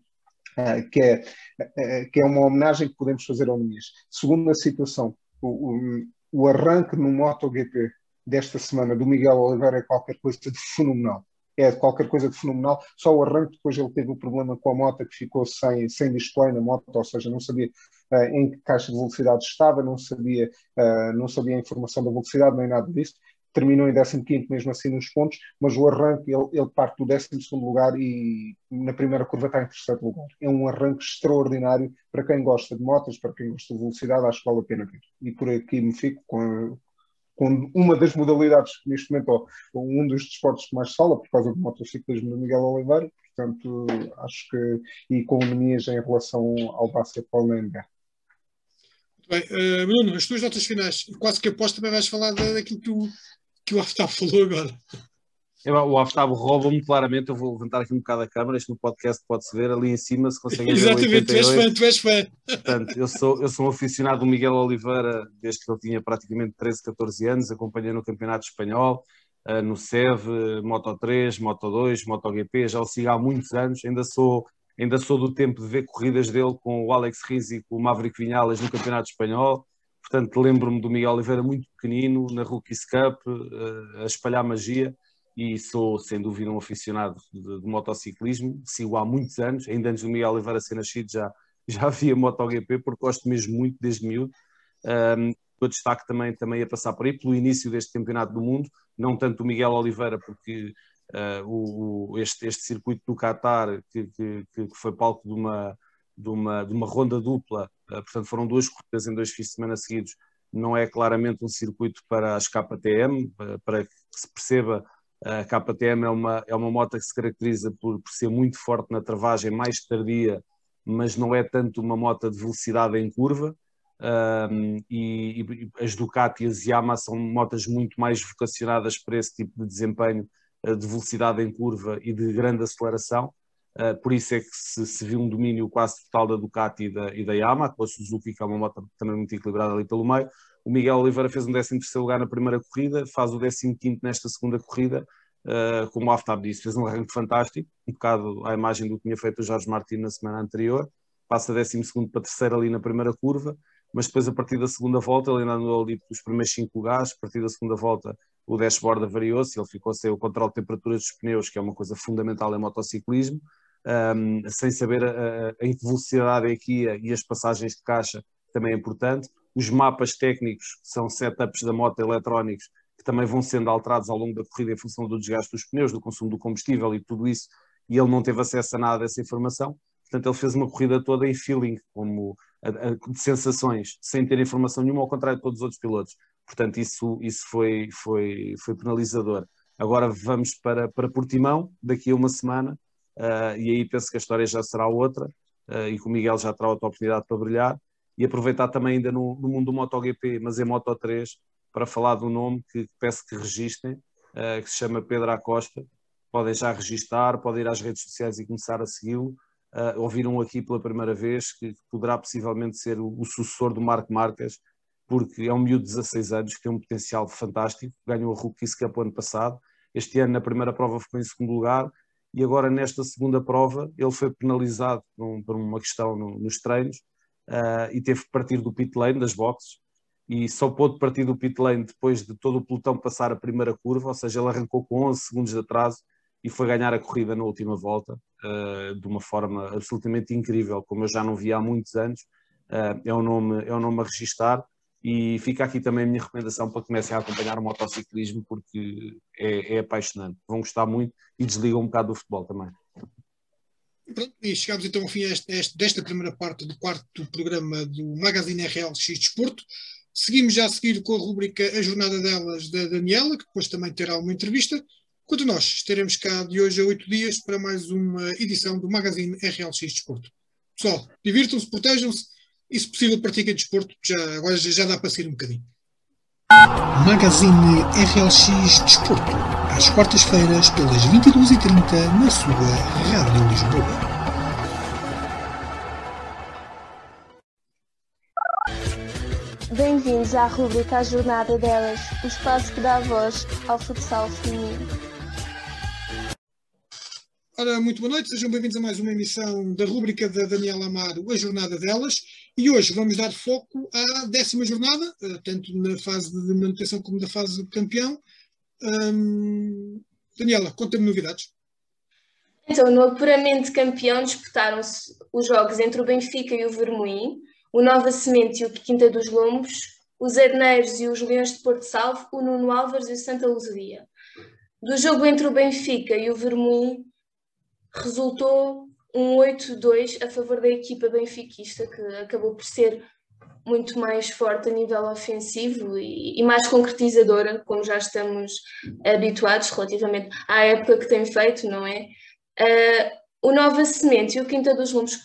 Uh, que, é, que é uma homenagem que podemos fazer ao Nunes. Segunda situação, o, o, arranque no MotoGP desta semana do Miguel Oliveira é qualquer coisa de fenomenal. É qualquer coisa de fenomenal. Só o arranque, depois ele teve o problema com a moto que ficou sem, sem display na moto, ou seja, não sabia uh, em que caixa de velocidade estava, não sabia, não sabia a informação da velocidade nem nada disso terminou em 15 mesmo assim nos pontos, mas o arranque, ele, ele parte do 12 lugar e na primeira curva está em terceiro lugar. É um arranque extraordinário para quem gosta de motas, para quem gosta de velocidade, acho que vale a pena ver. E por aqui me fico com, com uma das modalidades que neste momento, ó, um dos desportos que mais fala, por causa do motociclismo de Miguel Oliveira, portanto, acho que, e com Nemias em relação ao basquetebol na NBA. Bem, uh, Bruno, as tuas notas finais, quase que aposto também vais falar daquilo que tu que o Aftab falou agora. O Aftab rouba-me claramente. Eu vou levantar aqui um bocado a câmera. Isto no podcast pode-se ver ali em cima. Se conseguem ver. Exatamente, tu és fã, tu és fã. Portanto, eu sou, eu sou um aficionado do Miguel Oliveira desde que ele tinha praticamente 13, 14 anos. Acompanhei no Campeonato Espanhol, eh, no SEV, Moto 3, Moto 2, MotoGP. Já o sigo há muitos anos. Ainda sou, ainda sou do tempo de ver corridas dele com o Alex Rins e com o Maverick Vinhales no Campeonato Espanhol. Portanto, lembro-me do Miguel Oliveira muito pequenino, na Rookies Cup, eh, a espalhar magia e sou, sem dúvida, um aficionado de, de, motociclismo. Sigo há muitos anos, ainda antes do Miguel Oliveira ser nascido, já, já *laughs* havia MotoGP, porque gosto mesmo muito desde miúdo. Um, o destaque também, também a passar por aí, pelo início deste Campeonato do Mundo, não tanto o Miguel Oliveira, porque uh, o, este, este circuito do Qatar, que, que, que foi palco de uma, de uma, de uma ronda dupla, portanto foram duas corridas em dois fins de semana seguidos, não é claramente um circuito para as KTM, para que se perceba, a KTM é uma, é uma moto que se caracteriza por, por ser muito forte na travagem, mais tardia, mas não é tanto uma moto de velocidade em curva. Um, e, e, as Ducati e as Yamaha são motas muito mais vocacionadas para esse tipo de desempenho de velocidade em curva e de grande aceleração. Uh, por isso é que se, se, viu um domínio quase total da Ducati e da, e da Yamaha, com a Suzuki, que é uma moto também muito equilibrada ali pelo meio. O Miguel Oliveira fez um 13 lugar na primeira corrida, faz o 15 nesta segunda corrida, uh, como o Aftab disse, fez um arranque fantástico, um bocado à imagem do que tinha feito o Jorge Martins na semana anterior, passa 12 para terceiro ali na primeira curva, mas depois a partir da segunda volta, ele ainda andou ali pelos primeiros 5 lugares, a partir da segunda volta o dashboard variou-se, ele ficou sem o controle de temperatura dos pneus, que é uma coisa fundamental em motociclismo, um, sem saber a, a, em que velocidade é que ia e as passagens de caixa também é importante. Os mapas técnicos são setups da moto eletrónicos que também vão sendo alterados ao longo da corrida em função do desgaste dos pneus, do consumo do combustível e tudo isso, e ele não teve acesso a nada dessa informação. Portanto, ele fez uma corrida toda em feeling, como de sensações, sem ter informação nenhuma, ao contrário de todos os outros pilotos. Portanto, isso, isso foi, foi, foi penalizador. Agora vamos para, para Portimão, daqui a uma semana, uh, e aí penso que a história já será outra uh, e que o Miguel já terá outra oportunidade para brilhar e aproveitar também ainda no, no mundo do MotoGP, mas em Moto 3, para falar do nome que peço que registrem, uh, que se chama Pedro Acosta. Podem já registar, podem ir às redes sociais e começar a segui-lo. Ouviram aqui pela primeira vez que poderá possivelmente ser o, o sucessor do Marco Marques, porque é um miúdo de 16 anos que tem um potencial fantástico, ganhou a Rookies Cup ano passado, este ano na primeira prova ficou em segundo lugar, e agora nesta segunda prova ele foi penalizado por, um, uma questão no, nos treinos uh, e teve que partir do pit lane das boxes e só pôde partir do pit lane depois de todo o pelotão passar a primeira curva, ou seja, ele arrancou com 11 segundos de atraso e foi ganhar a corrida na última volta uh, de uma forma absolutamente incrível, como eu já não vi há muitos anos. Uh, é, um nome, é um nome a registar e fica aqui também a minha recomendação para que comecem a acompanhar o motociclismo, porque é, é apaixonante. Vão gostar muito e desligam um bocado do futebol também. Pronto, e chegamos então ao fim desta primeira parte do quarto programa do Magazine RLX Desporto. Seguimos já a seguir com a rubrica A Jornada Delas da Daniela, que depois também terá uma entrevista. Quanto nós estaremos cá de hoje a oito dias para mais uma edição do Magazine RLX Desporto. Pessoal, divirtam-se, protejam-se e se possível pratiquem desporto, já, agora já dá para sair um bocadinho. Magazine RLX Desporto, às quartas-feiras pelas 22h30 na sua Rádio Lisboa. Bem-vindos à rubrica A Jornada Delas, o espaço que dá voz ao futsal feminino. Ora, muito boa noite, sejam bem-vindos a mais uma emissão da rubrica da Daniela Amaro, A Jornada Delas. E hoje vamos dar foco à décima jornada, eh, tanto na fase de manutenção como na fase de campeão. Daniela, conta-me novidades. Então, no apuramento campeão disputaram-se os jogos entre o Benfica e o Vermoim, o Nova Semente e o Quinta dos Lombos, os Arneiros e os Leões de Porto Salvo, o Nuno Álvares e o Santa Luzia. Do jogo entre o Benfica e o Vermoim resultou um 8-2 a favor da equipa benfiquista, que acabou por ser muito mais forte a nível ofensivo e, e, mais concretizadora, como já estamos habituados relativamente à época que tem feito, não é? Uh, o Nova Semente e o Quinta dos Lumes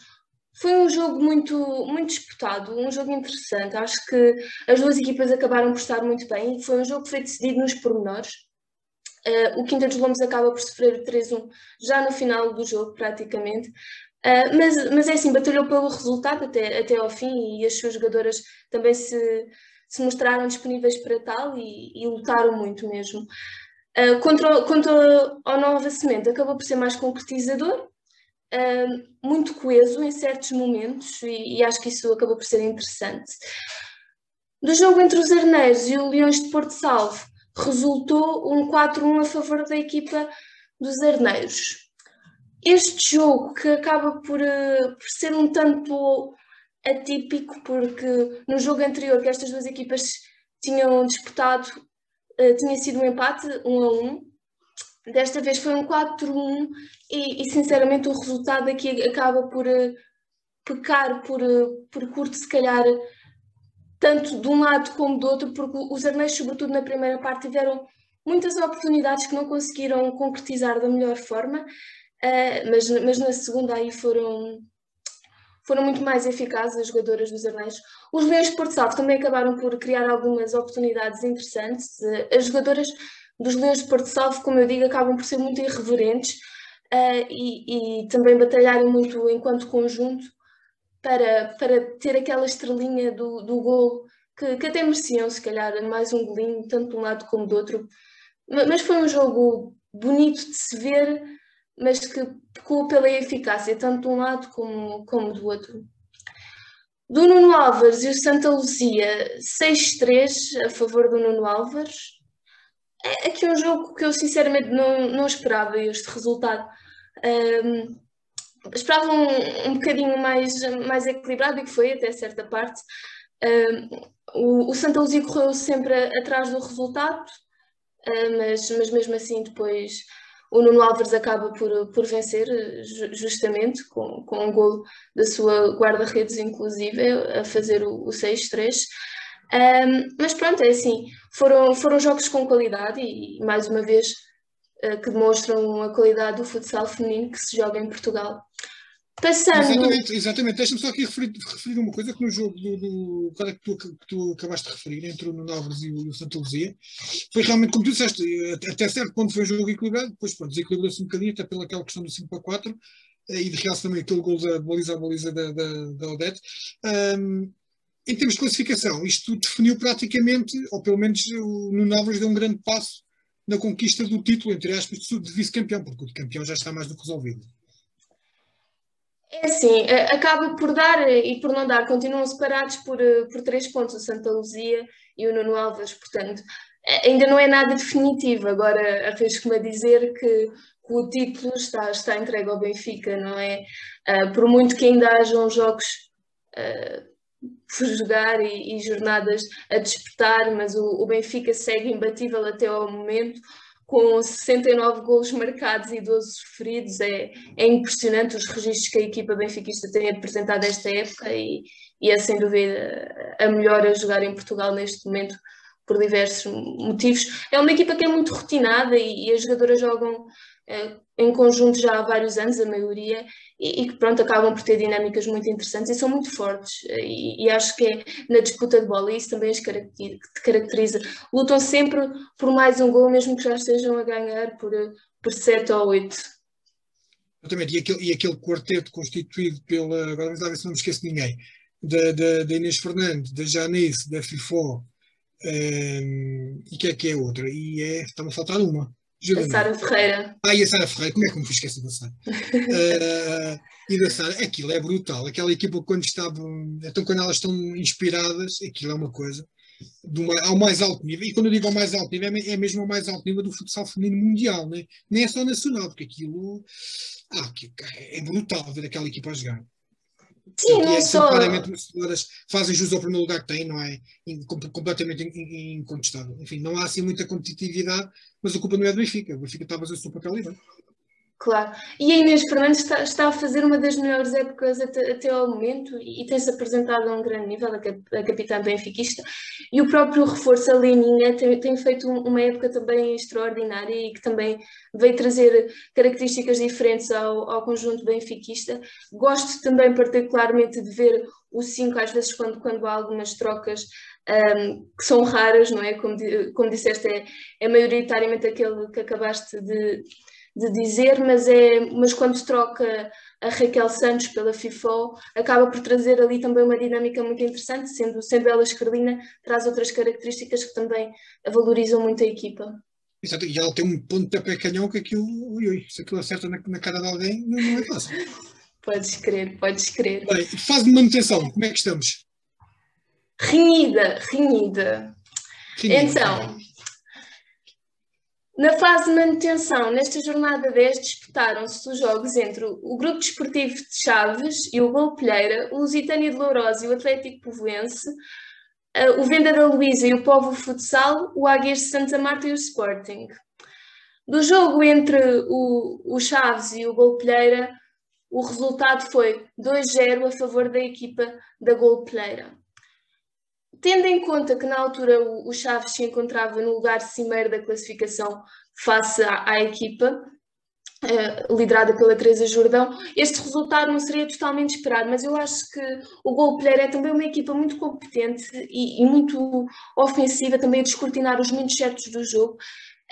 foi um jogo muito, muito disputado, um jogo interessante. Acho que as duas equipas acabaram por estar muito bem. Foi um jogo que foi decidido nos pormenores. Uh, o Quinta dos Lombos acaba por sofrer 3-1 já no final do jogo, praticamente. Uh, mas, mas é assim, batalhou pelo resultado até, até ao fim e as suas jogadoras também se, se mostraram disponíveis para tal e, e lutaram muito mesmo. Uh, contra, contra o Nova Semente, acabou por ser mais concretizador, uh, muito coeso em certos momentos e, e, acho que isso acabou por ser interessante. Do jogo entre os Arneiros e o Leões de Porto Salvo, resultou um 4-1 a favor da equipa dos Arneiros. Este jogo que acaba por, uh, por ser um tanto atípico, porque no jogo anterior que estas duas equipas tinham disputado, uh, tinha sido um empate 1 a 1, Desta vez foi um 4-1 e, e, sinceramente o resultado aqui acaba por uh, pecar por, por curto, se calhar, tanto de um lado como do outro, porque os arneios, sobretudo na primeira parte, tiveram muitas oportunidades que não conseguiram concretizar da melhor forma, uh, mas, mas na segunda aí foram, foram muito mais eficazes as jogadoras dos Arneios. Os Leões de Porto Salvo também acabaram por criar algumas oportunidades interessantes. As jogadoras dos Leões de Porto Salvo, como eu digo, acabam por ser muito irreverentes uh, e, e, também batalharem muito enquanto conjunto para, para ter aquela estrelinha do, do gol que, que até mereciam, se calhar, mais um golinho, tanto de um lado como do outro. Mas foi um jogo bonito de se ver, mas que pecou pela eficácia, tanto de um lado como, como do outro. Do Nuno Álvares e o Santa Luzia, 6-3 a favor do Nuno Álvares. É aqui um jogo que eu sinceramente não, não esperava este resultado. Um, esperava um, um bocadinho mais, mais equilibrado e que foi até certa parte. Um, o, o Santa Luzia correu sempre atrás do resultado, uh, mas, mas mesmo assim depois o Nuno Álvares acaba por, por vencer justamente com, com um golo da sua guarda-redes inclusive a fazer o, o 6-3 um, mas pronto, é assim, foram, foram jogos com qualidade e, mais uma vez, uh, que demonstram a qualidade do futsal feminino que se joga em Portugal. Passando... Exatamente, exatamente. deixa-me só aqui referir, referir, uma coisa que no jogo do, do é que tu, que tu acabaste de referir, entre o Nuno e o, o Santa Luzia, foi realmente como tu disseste, até certo ponto foi um jogo equilibrado, depois pronto, desequilibrou-se um bocadinho, até pelaquela questão do 5 para 4, eh, e de realce também aquele gol da baliza a baliza da, da, da Odete. Um, em termos de classificação, isto definiu praticamente, ou pelo menos o Nuno deu um grande passo na conquista do título, entre aspas, de vice-campeão, porque o de campeão já está mais do que resolvido. É assim, eh, acaba por dar e por não dar, continuam separados por, eh, por três pontos, o Santa Luzia e o Nuno Alves, portanto, eh, ainda não é nada definitivo. Agora, arrisco-me a dizer que, que, o título está, está entregue ao Benfica, não é? Uh, por muito que ainda hajam jogos uh, por jogar e, e, jornadas a despertar, mas o, o, Benfica segue imbatível até ao momento, com 69 golos marcados e 12 sofridos. É, é impressionante os registros que a equipa benfiquista tem apresentado esta época e, e é sem dúvida a melhor a jogar em Portugal neste momento por diversos motivos. É uma equipa que é muito rotinada e, e as jogadoras jogam eh, em conjunto já há vários anos, a maioria, e, que pronto, acabam por ter dinâmicas muito interessantes e são muito fortes. E, e acho que é na disputa de bola, isso também as caracteriza. Lutam sempre por mais um gol, mesmo que já estejam a ganhar por, por 7 ou 8. Exatamente, e aquele, e aquele quarteto constituído pela, agora não me esqueço de ninguém, da, da, da Inês Fernandes, da Janice, da Fifó, um, e que é que é outra? E é, está-me a faltar uma. A Sara Ferreira. Ah, e a Sara Ferreira, como é que me fui esquecer da Sara? uh, *laughs* e da Sara, aquilo é brutal. Aquela equipa, quando estavam, então quando elas estão inspiradas, aquilo é uma coisa do, ao mais alto nível. E quando eu digo ao mais alto nível, é, é mesmo ao mais alto nível do futsal feminino mundial, né? nem é só nacional, porque aquilo ah, é brutal ver aquela equipa a jogar. Sim, não é, só. Claramente, fazem jus ao primeiro lugar que têm, não é? Completamente incontestável. Enfim, não há assim muita competitividade, mas a culpa não é do Benfica. O Benfica está a fazer o seu papel ali, Claro. E a Inês Fernandes está, está, a fazer uma das melhores épocas até, até ao momento e, e tem-se apresentado a um grande nível, a, a capitã benfiquista. E o próprio reforço, a Leninha, tem, tem feito uma época também extraordinária e que também veio trazer características diferentes ao, ao conjunto benfiquista. Gosto também particularmente de ver o 5, às vezes, quando, quando há algumas trocas um, que são raras, não é? Como, como disseste, é, é maioritariamente aquele que acabaste de de dizer, mas, é, mas quando se troca a Raquel Santos pela FIFO, acaba por trazer ali também uma dinâmica muito interessante, sendo, sendo ela escardina, traz outras características que também valorizam muito a equipa. Exato, e ela tem um ponto de pé canhão que aquilo, ui, ui, se aquilo acerta na, na cara de alguém, não, não é fácil. *laughs* podes crer, podes crer. Bem, fase de manutenção, como é que estamos? Renhida, renhida. renhida. Então, na fase de manutenção, nesta jornada 10, disputaram-se os jogos entre o Grupo Desportivo de Chaves e o Golpelheira, o Lusitânia de Lourosa e o Atlético Povoense, o Venda da Luísa e o Povo Futsal, o Águias de Santa Marta e o Sporting. Do jogo entre o, o Chaves e o Golpelheira, o resultado foi 2-0 a favor da equipa da Golpelheira. Tendo em conta que na altura o, Chaves se encontrava no lugar cimeiro da classificação face à, à equipa, Uh, liderada pela Teresa Jordão, este resultado não seria totalmente esperado, mas eu acho que o Gol é também uma equipa muito competente e, e, muito ofensiva, também a descortinar os momentos certos do jogo.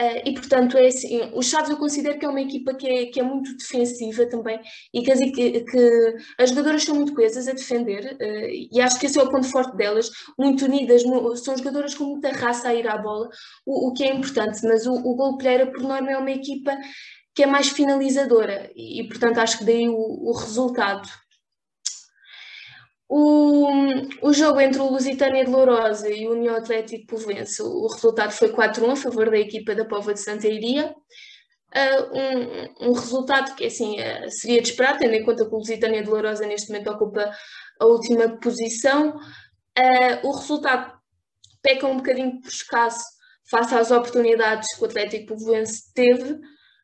Uh, e portanto, é assim, o Chaves eu considero que é uma equipa que é, que é muito defensiva também e que as, que, que as jogadoras são muito coesas a defender uh, e acho que esse é o ponto forte delas, muito unidas, são jogadoras com muita raça a ir à bola, o, o que é importante, mas o, o Gol Pereira por norma é uma equipa que é mais finalizadora e, e portanto acho que daí o, o resultado. O, o jogo entre o Lusitânia de Lourosa e o União Atlético Povoense, o resultado foi 4-1 a favor da equipa da Pova de Santa Iria. Uh, um, um, resultado que assim uh, seria de esperar, tendo em conta que o Lusitânia de Lourosa neste momento ocupa a última posição. Uh, o resultado peca um bocadinho por escasso face às oportunidades que o Atlético Povoense teve,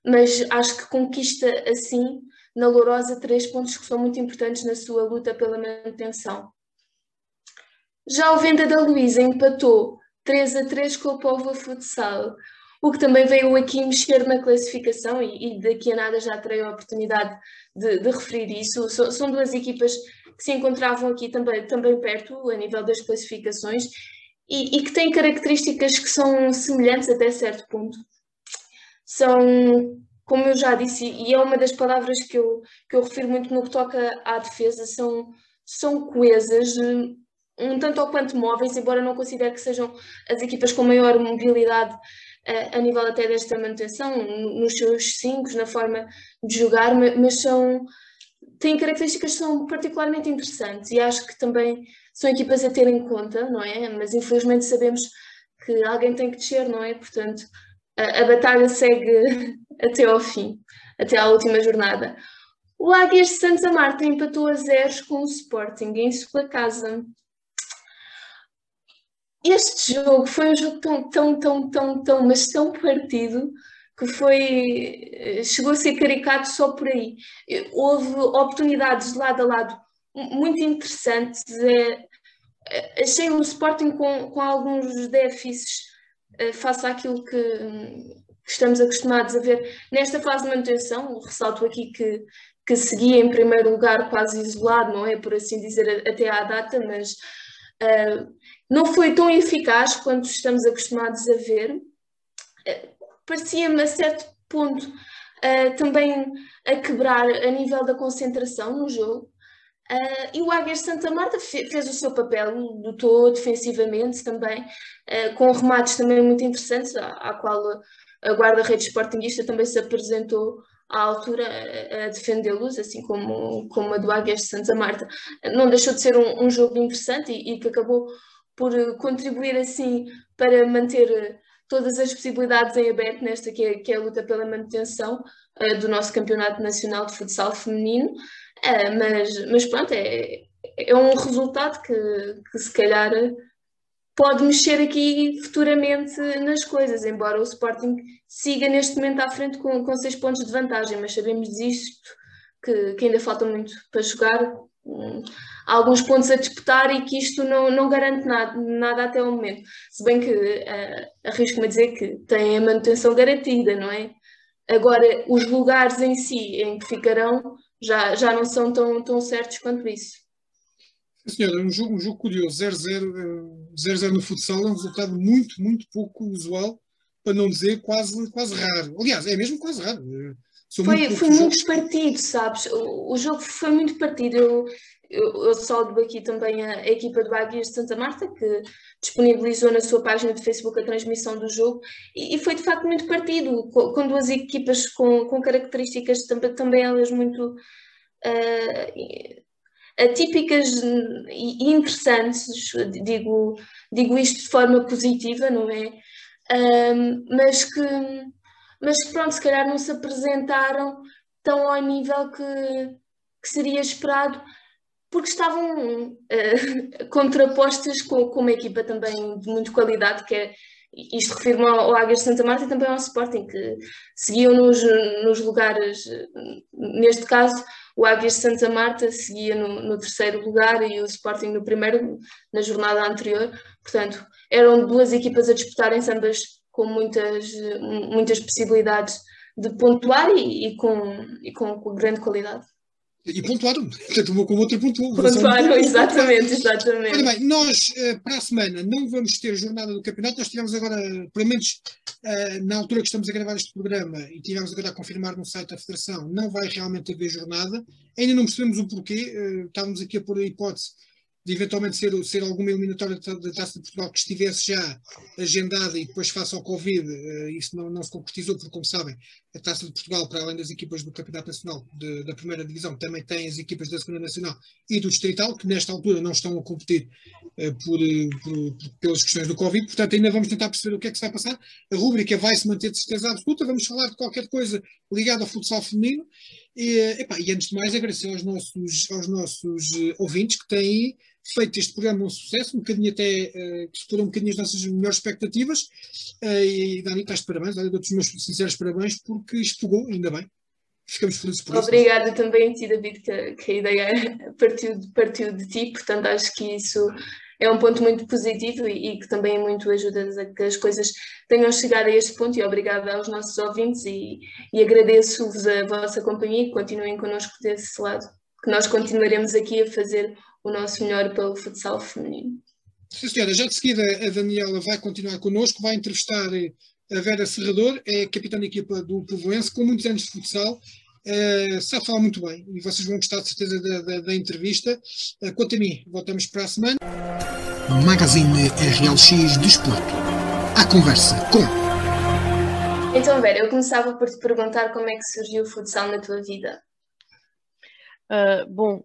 mas acho que conquista assim na Lourosa três pontos que são muito importantes na sua luta pela manutenção. Já o Venda da Luísa empatou 3 a 3 com o Povo Futsal, o que também veio aqui mexer na classificação e, e daqui a nada já terei a oportunidade de, de referir isso. So, são duas equipas que se encontravam aqui também, também perto a nível das classificações e, e que têm características que são semelhantes até certo ponto. São como eu já disse, e é uma das palavras que eu, que eu refiro muito no que toca à defesa, são, são coesas, um tanto ou quanto móveis, embora não considere que sejam as equipas com maior mobilidade a, eh, a nível até desta manutenção, nos seus cinco, na forma de jogar, mas são têm características que são particularmente interessantes e acho que também são equipas a ter em conta, não é? Mas infelizmente sabemos que alguém tem que descer, não é? Portanto, a, a batalha segue até ao fim, até à última jornada. O Águias de Santa Marta empatou a zeros com o Sporting em sua casa. Este jogo foi um jogo tão, tão, tão, tão, tão, mas tão partido que foi, chegou a ser caricato só por aí. Houve oportunidades de lado a lado muito interessantes. É, achei o Sporting com, com alguns déficits eh, face àquilo que, que estamos acostumados a ver nesta fase de manutenção. Ressalto aqui que, que seguia em primeiro lugar quase isolado, não é? Por assim dizer, até à data, mas uh, não foi tão eficaz quanto estamos acostumados a ver. Uh, Parecia-me a certo ponto uh, também a quebrar a nível da concentração no jogo. Uh, e o Águias Santa Marta fez o seu papel, lutou defensivamente também, uh, com remates também muito interessantes, à qual a guarda-redes sportinguista também se apresentou à altura a, defendê-los, assim como, como a do Águias de Santa Marta. Não deixou de ser um, um jogo interessante e, e, que acabou por contribuir assim para manter todas as possibilidades em aberto nesta que é, que é a luta pela manutenção uh, do nosso campeonato nacional de futsal feminino. Uh, mas, mas pronto, é, é um resultado que, que se calhar pode mexer aqui futuramente nas coisas, embora o Sporting siga neste momento à frente com, com seis pontos de vantagem, mas sabemos disto que, que ainda falta muito para jogar, um, alguns pontos a disputar e que isto não, não garante nada, nada até o momento. Se bem que uh, arrisco-me a dizer que tem a manutenção garantida, não é? Agora, os lugares em si em que ficarão já, já não são tão, tão certos quanto isso. Senhora, um jogo, um jogo curioso, 0-0 eh, no futsal é um resultado muito, muito pouco usual, para não dizer quase, quase raro. Aliás, é mesmo quase raro. Eh, são foi muito, foi muito partido, sabes? O, o, jogo foi muito partido. Eu, eu, eu saldo aqui também a, a, equipa do Águias de Santa Marta, que disponibilizou na sua página de Facebook a transmissão do jogo, e, e foi de facto muito partido, com, com duas equipas com, com características também, também elas muito uh, atípicas e interessantes, digo, digo isto de forma positiva, não é? Um, mas que mas pronto, se calhar não se apresentaram tão ao nível que, que seria esperado porque estavam uh, *laughs* contrapostas com, com, uma equipa também de muita qualidade, que é, isto refiro ao, ao Águias de Santa Marta e também ao Sporting, que seguiam nos, nos lugares, neste caso, o Águias de Santa Marta seguia no, no, terceiro lugar e o Sporting no primeiro, na jornada anterior, portanto, eram duas equipas a disputarem-se ambas com muitas, muitas possibilidades de pontuar e, e, com, e com grande qualidade. E pontuaram, tanto uma como outra pontuou. Pontuaram, exatamente, exatamente. Ora bem, nós eh, para a semana não vamos ter jornada do campeonato, nós tivemos agora, pelo menos eh, na altura que estamos a gravar este programa, e tivemos agora a confirmar no site da Federação, não vai realmente haver jornada, ainda não percebemos o porquê, eh, estávamos aqui a pôr a hipótese de eventualmente ser, ser alguma eliminatória da Taça de Portugal que estivesse já agendada e depois face ao Covid, uh, isso não, não, se concretizou, porque como sabem, a Taça de Portugal, para além das equipas do Campeonato Nacional de, da Primeira Divisão, também tem as equipas da Segunda Nacional e do Distrital, que nesta altura não estão a competir uh, por, por, por, pelas questões do Covid, portanto ainda vamos tentar perceber o que é que se vai passar. A rúbrica vai se manter de certeza absoluta, vamos falar de qualquer coisa ligada ao futsal feminino e, epá, e antes de mais agradecer aos nossos, aos nossos ouvintes que têm feito este programa um sucesso, um bocadinho até uh, que superou um bocadinho as nossas melhores expectativas. Uh, e Dani, estás de parabéns, olha, dou-te os meus sinceros parabéns, porque pegou, ainda bem. Ficamos felizes por isso. Obrigada também a ti, David, que, que a ideia *laughs* partiu, partiu de ti, portanto acho que isso é um ponto muito positivo e, e, que também muito ajuda a que as coisas tenham chegado a este ponto e obrigada aos nossos ouvintes e, e agradeço-vos a vossa companhia e continuem connosco desse lado, que nós continuaremos aqui a fazer o nosso melhor pelo futsal feminino. Sim, senhora. Já de seguida a Daniela vai continuar connosco, vai entrevistar eh, a Vera Serrador, é capitã da equipa do Povoense, com muitos anos de futsal, uh, sabe falar muito bem e vocês vão gostar de certeza da, da, da entrevista. Uh, quanto a mim, voltamos para a semana. Magazine RLX Desporto. A conversa com. Então, Vera, eu começava por te perguntar como é que surgiu o futsal na tua vida. Uh, bom,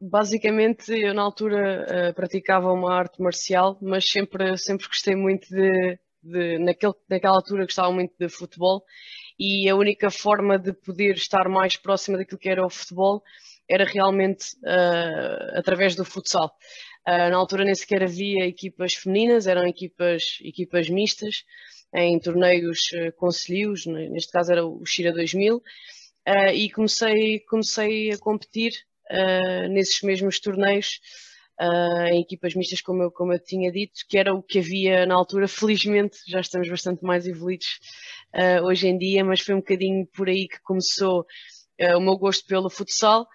basicamente eu na altura uh, praticava uma arte marcial, mas sempre, sempre gostei muito de, de naquele, naquela altura gostava muito de futebol e a única forma de poder estar mais próxima daquilo que era o futebol era realmente uh, através do futsal. Uh, na altura nem sequer havia equipas femininas, eram equipas, equipas mistas em torneios uh, concelhios, neste caso era o Xira 2000, uh, e comecei, comecei a competir uh, nesses mesmos torneios em equipas mistas, como eu, como eu tinha dito, que era o que havia na altura. Felizmente já estamos bastante mais evoluídos hoje em dia, mas foi um bocadinho por aí que começou o meu gosto pelo futsal.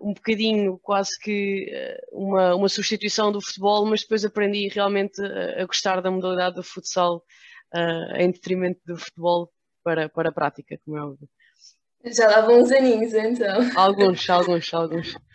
Um bocadinho quase que uma, uma substituição do futebol, mas depois aprendi realmente a, a gostar da modalidade do futsal em detrimento do futebol para, para a prática, como é óbvio. Já lá vão uns aninhos, então. Alguns, alguns, alguns. *laughs*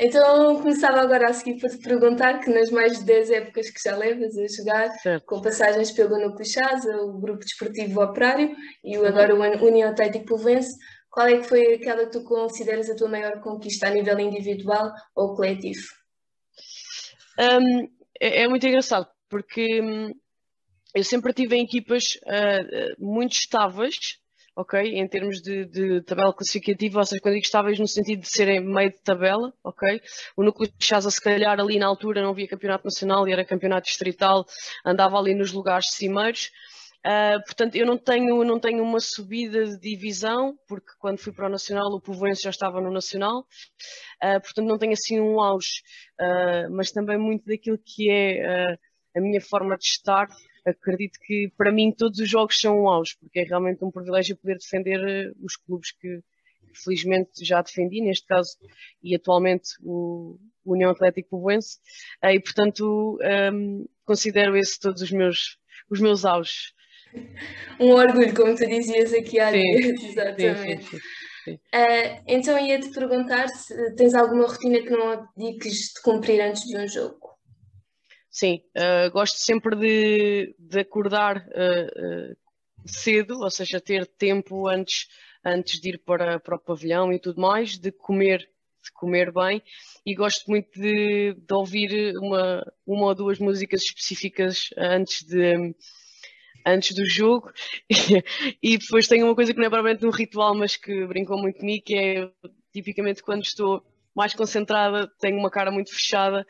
Então, começava agora a seguir por te perguntar que nas mais de 10 épocas que já levas a jogar, certo. com passagens pelo Núcleo Chasa, o Grupo Desportivo Operário e o, agora o União Atlético Povense, qual é que foi aquela que tu consideras a tua maior conquista a nível individual ou coletivo? Um, é, é, muito engraçado, porque hum, eu sempre tive em equipas uh, muito estáveis, ok? Em termos de, de tabela classificativa, ou seja, quando digo estáveis no sentido de serem meio de tabela, ok? O núcleo de Chasa, se calhar, ali na altura não havia campeonato nacional e era campeonato distrital, andava ali nos lugares cimeiros. Uh, portanto, eu não tenho, não tenho uma subida de divisão, porque quando fui para o Nacional, o Povoense já estava no Nacional, uh, portanto, não tenho assim um auge, uh, mas também muito daquilo que é a minha forma de estar acredito que para mim todos os jogos são um auge, porque é realmente um privilégio poder defender os clubes que, felizmente já defendi, neste caso, e atualmente o, União Atlético Povoense, e portanto um, considero esse todos os meus, os meus auges. Um orgulho, como tu dizias aqui há dias, exatamente. Sim, sim, sim. Uh, então ia-te perguntar se tens alguma rotina que não abdiques de cumprir antes de um jogo. Sim, uh, gosto sempre de, de acordar uh, cedo, ou seja, ter tempo antes, antes de ir para, para o pavilhão e tudo mais, de comer, de comer bem e gosto muito de, de ouvir uma, uma ou duas músicas específicas antes de antes do jogo *laughs* e depois tenho uma coisa que não é propriamente um ritual mas que brincou muito comigo que é tipicamente quando estou mais concentrada, tenho uma cara muito fechada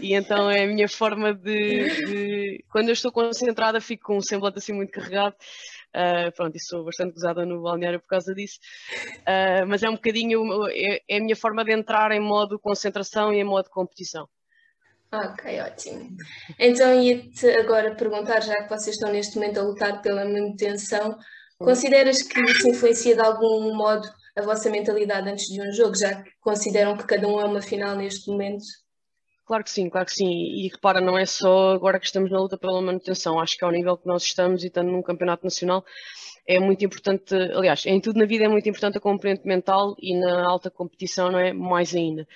e então é a minha forma de, de quando eu estou concentrada fico com um semblante assim muito carregado. Uh, pronto, e sou bastante gozada no balneário por causa disso, uh, mas é um bocadinho, é, é, a minha forma de entrar em modo concentração e em modo competição. Ok, ótimo. Então ia-te agora perguntar, já que vocês estão neste momento a lutar pela manutenção, consideras que isso influencia de algum modo a vossa mentalidade antes de um jogo, já que consideram que cada um é uma final neste momento? Claro que sim, claro que sim. E repara, não é só agora que estamos na luta pela manutenção, acho que ao nível que nós estamos e estando num campeonato nacional, é muito importante, aliás, em tudo na vida é muito importante a componente mental e na alta competição, não é? Mais ainda.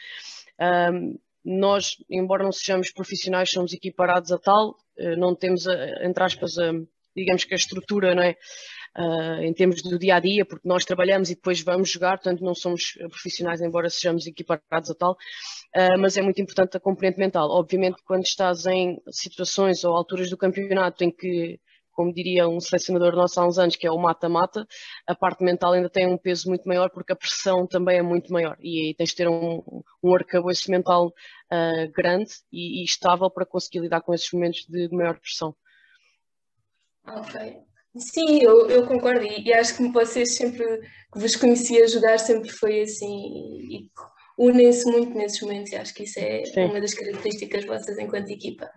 Um, nós, embora não sejamos profissionais, somos equiparados a tal, eh, não temos, entre aspas, a, digamos que a estrutura, não é? uh, em termos do dia a dia, porque nós trabalhamos e depois vamos jogar, portanto não somos profissionais, embora sejamos equiparados a tal, uh, mas é muito importante a componente mental. Obviamente, quando estás em situações ou alturas do campeonato em que como diria um selecionador nosso há uns anos, que é o mata-mata, a parte mental ainda tem um peso muito maior porque a pressão também é muito maior e aí tens de ter um, um arcabouço mental uh, grande e, e, estável para conseguir lidar com esses momentos de, maior pressão. Ok. Sim, eu, eu concordo e, e, acho que vocês sempre que vos conheci a jogar sempre foi assim e unem-se muito nesses momentos e acho que isso é Sim. uma das características vossas enquanto equipa.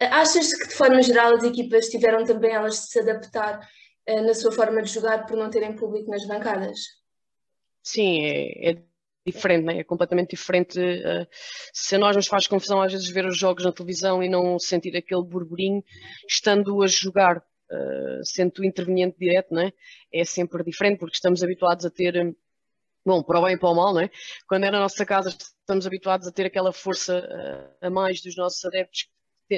Achas que de forma geral as equipas tiveram também elas de se adaptar uh, na sua forma de jogar por não terem público nas bancadas? Sim, é, é diferente, né? é completamente diferente. Uh, se nós nos faz confusão às vezes ver os jogos na televisão e não sentir aquele burburinho, estando a jogar uh, sendo interveniente direto, não é? sempre diferente, porque estamos habituados a ter, bom, para o bem e para o mal, não é? Quando é na nossa casa, estamos habituados a ter aquela força a mais dos nossos adeptos,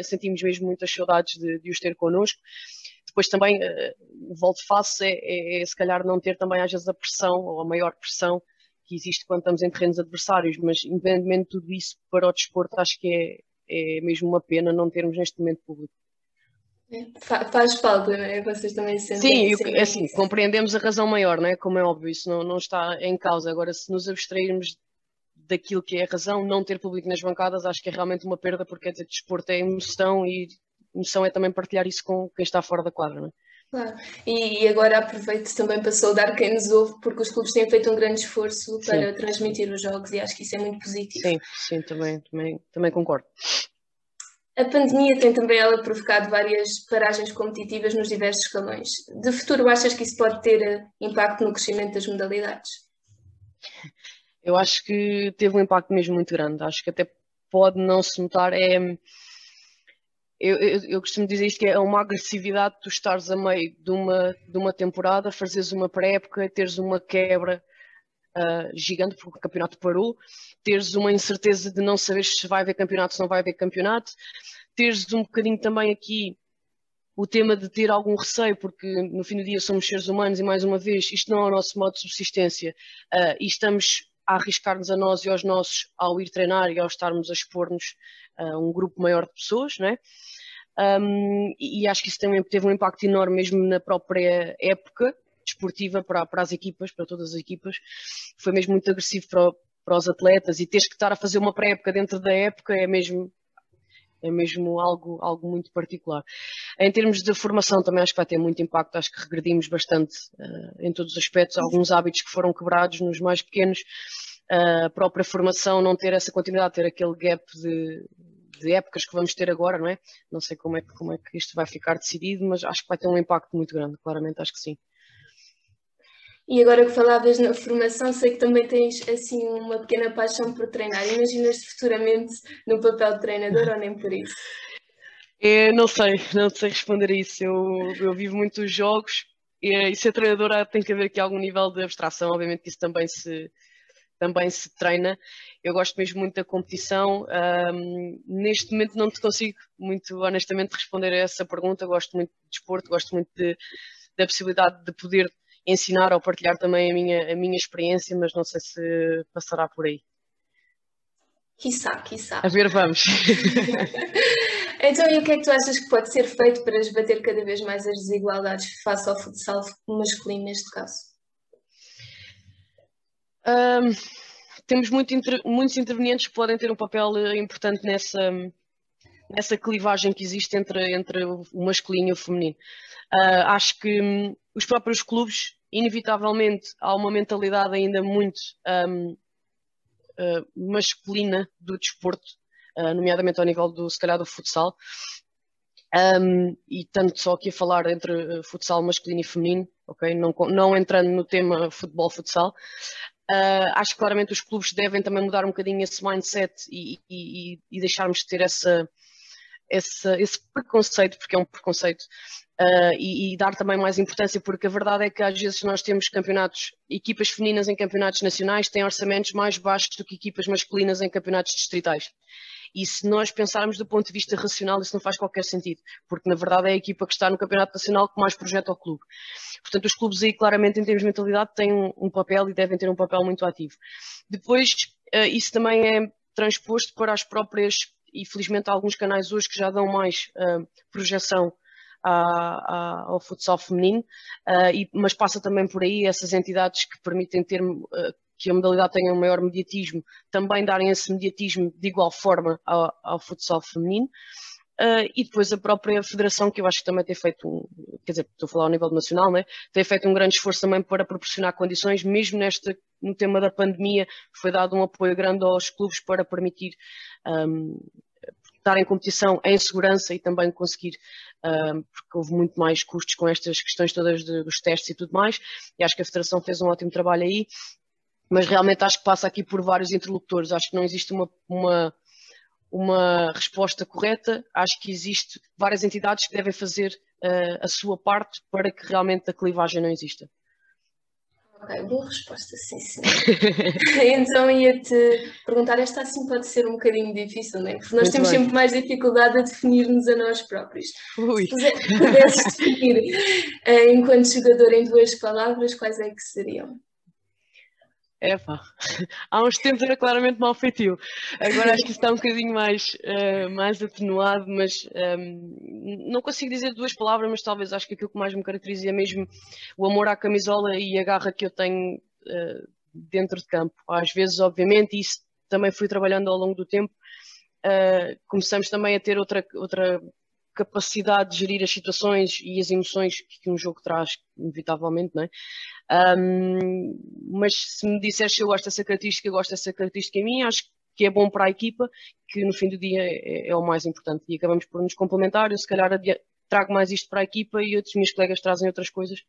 sentimos mesmo muitas saudades de, de os ter connosco. Depois também, uh, volto face, é, é, é se calhar não ter também às vezes a pressão, ou a maior pressão, que existe quando estamos em terrenos adversários, mas independentemente de tudo isso, para o desporto, acho que é, é mesmo uma pena não termos neste momento público. Faz falta, não é? Vocês também se sentem. Sim, é assim, compreendemos a razão maior, não é? Como é óbvio, isso não, não está em causa. Agora, se nos abstrairmos daquilo que é a razão, não ter público nas bancadas, acho que é realmente uma perda, porque quer dizer, desporto é emoção e emoção é também partilhar isso com quem está fora da quadra, não é? Claro, e, agora aproveito também para saudar quem nos ouve, porque os clubes têm feito um grande esforço para sim. transmitir os jogos e acho que isso é muito positivo. Sim, sim, também, também, também concordo. A pandemia tem também ela provocado várias paragens competitivas nos diversos escalões. De futuro, achas que isso pode ter eh, impacto no crescimento das modalidades? Eu acho que teve um impacto mesmo muito grande. Acho que até pode não se notar. É, eu, eu, eu, costumo dizer isto que é uma agressividade tu estares a meio de uma, de uma temporada, fazeres uma pré-época, teres uma quebra uh, gigante porque o campeonato parou, teres uma incerteza de não saber se vai haver campeonato, se não vai haver campeonato, teres um bocadinho também aqui o tema de ter algum receio, porque no fim do dia somos seres humanos e mais uma vez isto não é o nosso modo de subsistência uh, e estamos a arriscar-nos a nós e aos nossos ao ir treinar e ao estarmos a expor-nos a um grupo maior de pessoas, né? Um, e acho que isso também teve um impacto enorme mesmo na própria época desportiva para, para as equipas, para todas as equipas. Foi mesmo muito agressivo para, para os atletas e teres que estar a fazer uma pré-época dentro da época é mesmo é mesmo algo, algo muito particular. Em termos de formação, também acho que vai ter muito impacto. Acho que regredimos bastante uh, em todos os aspectos. Alguns hábitos que foram quebrados nos mais pequenos. Uh, a própria formação não ter essa continuidade, ter aquele gap de, de épocas que vamos ter agora, não é? Não sei como é, como é que isto vai ficar decidido, mas acho que vai ter um impacto muito grande, claramente acho que sim. E agora que falavas na formação, sei que também tens assim uma pequena paixão por treinar. Imaginas-te futuramente no papel de treinador ou nem por isso? É, não sei, não sei responder a isso. Eu, eu vivo muitos jogos e, e ser treinadora tem que haver aqui algum nível de abstração, obviamente que isso também se, também se treina. Eu gosto mesmo muito da competição. Um, neste momento não te consigo, muito honestamente, responder a essa pergunta. Gosto muito de desporto, gosto muito de, da possibilidade de poder ensinar ou partilhar também a minha, a minha experiência, mas não sei se passará por aí. Quiçá, quiçá. A ver, vamos. *laughs* então, e o que é que tu achas que pode ser feito para esbater cada vez mais as desigualdades face ao futsal masculino, neste caso? Um, temos muito muitos intervenientes que podem ter um papel eh, importante nessa, nessa clivagem que existe entre, entre o masculino e o feminino. Uh, acho que um, os próprios clubes, inevitavelmente, há uma mentalidade ainda muito um, uh, ah, masculina do desporto, uh, nomeadamente ao nível do, se calhar, do futsal. Um, e tanto só aqui a falar entre futsal masculino e feminino, ok? Não, não entrando no tema futebol-futsal, Uh, acho que claramente os clubes devem também mudar um bocadinho esse mindset e, e, e deixarmos de ter essa, essa, esse preconceito, porque é um preconceito, uh, e, e, dar também mais importância, porque a verdade é que às vezes nós temos campeonatos, equipas femininas em campeonatos nacionais têm orçamentos mais baixos do que equipas masculinas em campeonatos distritais. E se nós pensarmos do ponto de vista racional, isso não faz qualquer sentido, porque na verdade é a equipa que está no campeonato nacional que mais projeta o clube. Portanto, os clubes aí claramente em termos de mentalidade têm um, papel e devem ter um papel muito ativo. Depois, uh, isso também é transposto para as próprias, e felizmente há alguns canais hoje que já dão mais uh, projeção ao futsal feminino, uh, e, mas passa também por aí essas entidades que permitem ter uh, que a modalidade tenha um maior mediatismo, também darem esse mediatismo de igual forma ao, ao futsal feminino. Uh, e depois a própria federação, que eu acho que também tem feito, quer dizer, estou a falar ao nível nacional, né? tem feito um grande esforço também para proporcionar condições, mesmo nesta, no tema da pandemia, foi dado um apoio grande aos clubes para permitir um, estar em competição em segurança e também conseguir, um, porque houve muito mais custos com estas questões todas de, dos testes e tudo mais, e acho que a Federação fez um ótimo trabalho aí, mas realmente acho que passa aqui por vários interlocutores. Acho que não existe uma, uma, uma resposta correta. Acho que existe várias entidades que devem fazer uh, a sua parte para que realmente a clivagem não exista. Ok, boa resposta, sim, sim. *laughs* então ia-te perguntar, esta assim pode ser um bocadinho difícil, não é? Porque nós Muito temos bem. sempre mais dificuldade a definir-nos a nós próprios. Ui. Se pudesses definir uh, enquanto jogador em duas palavras, quais é que seriam? É pá, há uns tempos era claramente mal feitio. Agora acho que está um bocadinho mais, uh, mais atenuado, mas um, ehm, não consigo dizer duas palavras, mas talvez acho que aquilo que mais me caracteriza é mesmo o amor à camisola e a garra que eu tenho uh, dentro de campo. Às vezes, obviamente, isso também fui trabalhando ao longo do tempo. Uh, começamos também a ter outra, outra capacidade de gerir as situações e as emoções que um jogo traz, inevitavelmente, não é? Um, mas se me disseres se eu gosto dessa característica, eu gosto dessa característica em mim, acho que é bom para a equipa, que no fim do dia é, é o mais importante. E acabamos por nos complementar. Eu, se calhar, trago mais isto para a equipa e outros meus colegas trazem outras coisas,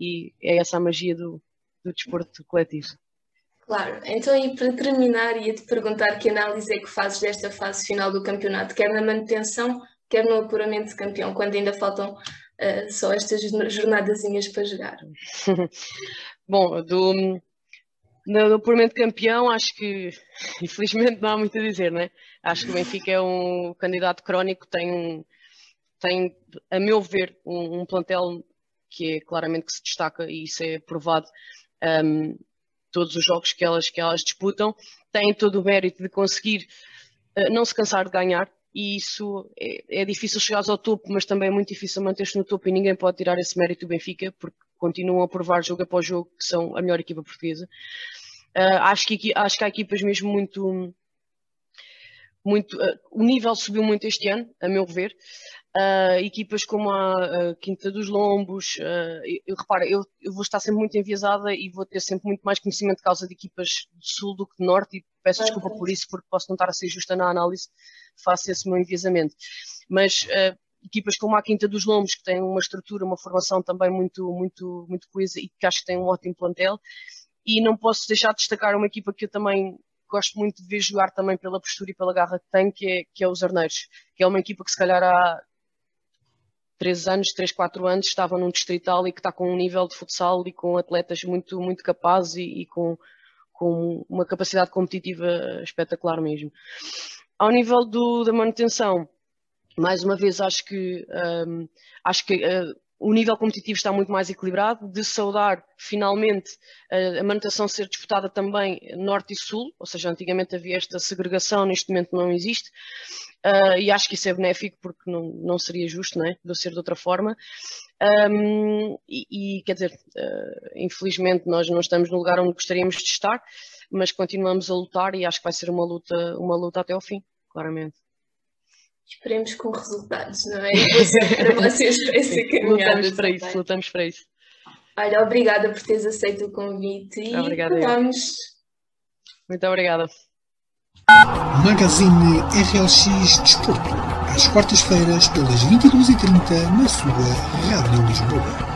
e é essa a magia do, do desporto coletivo. Claro, então e para terminar ia-te perguntar que análise é que fazes desta fase final do campeonato, quer na manutenção, quer no apuramento de campeão, quando ainda faltam uh, só estas jornadazinhas para jogar. *laughs* Bom, do, no apuramento de campeão, acho que *laughs* infelizmente não há muito a dizer, né? Acho que o Benfica é um candidato crónico, tem, um, tem a meu ver, um, um plantel que é claramente que se destaca e isso é provado. Um, todos os jogos que elas, que elas disputam, têm todo o mérito de conseguir uh, não se cansar de ganhar, e isso é, é difícil chegar ao topo, mas também é muito difícil manter-se no topo e ninguém pode tirar esse mérito do Benfica, porque continuam a provar jogo após jogo que são a melhor equipa portuguesa. Uh, acho, que, acho que há equipas mesmo muito. muito uh, o nível subiu muito este ano, a meu ver. Uh, equipas como a, a, Quinta dos Lombos, uh, eu, repara, eu, eu, vou estar sempre muito enviesada e vou ter sempre muito mais conhecimento de causa de equipas do Sul do que do Norte e peço ah, desculpa por isso porque posso não estar a ser justa na análise, faço esse meu enviesamento. Mas uh, equipas como a Quinta dos Lombos, que têm uma estrutura, uma formação também muito, muito, muito coesa e que acho que tem um ótimo plantel, e não posso deixar de destacar uma equipa que eu também gosto muito de ver jogar também pela postura e pela garra que tem, que é, que é os Arneiros, que é uma equipa que se calhar há três anos, três, quatro anos, estava num distrital e que está com um nível de futsal e com atletas muito, muito capazes e, e com, com uma capacidade competitiva espetacular mesmo. Ao nível do, da manutenção, mais uma vez acho que um, acho que uh, o nível competitivo está muito mais equilibrado, de saudar finalmente a manutenção ser disputada também norte e sul, ou seja, antigamente havia esta segregação, neste momento não existe, uh, e acho que isso é benéfico porque não, não seria justo, não é? De ser de outra forma. Um, e, e, quer dizer, uh, infelizmente nós não estamos no lugar onde gostaríamos de estar, mas continuamos a lutar e acho que vai ser uma luta, uma luta até ao fim, claramente. Esperemos com resultados, não é? Para vocês para essa caminhada. Lutamos para isso, lutamos para isso. Olha, obrigada por teres aceito o convite e obrigada. Muito obrigada. Magazine RLX Desporto, às quartas-feiras, pelas 22h30, na sua Rádio Lisboa.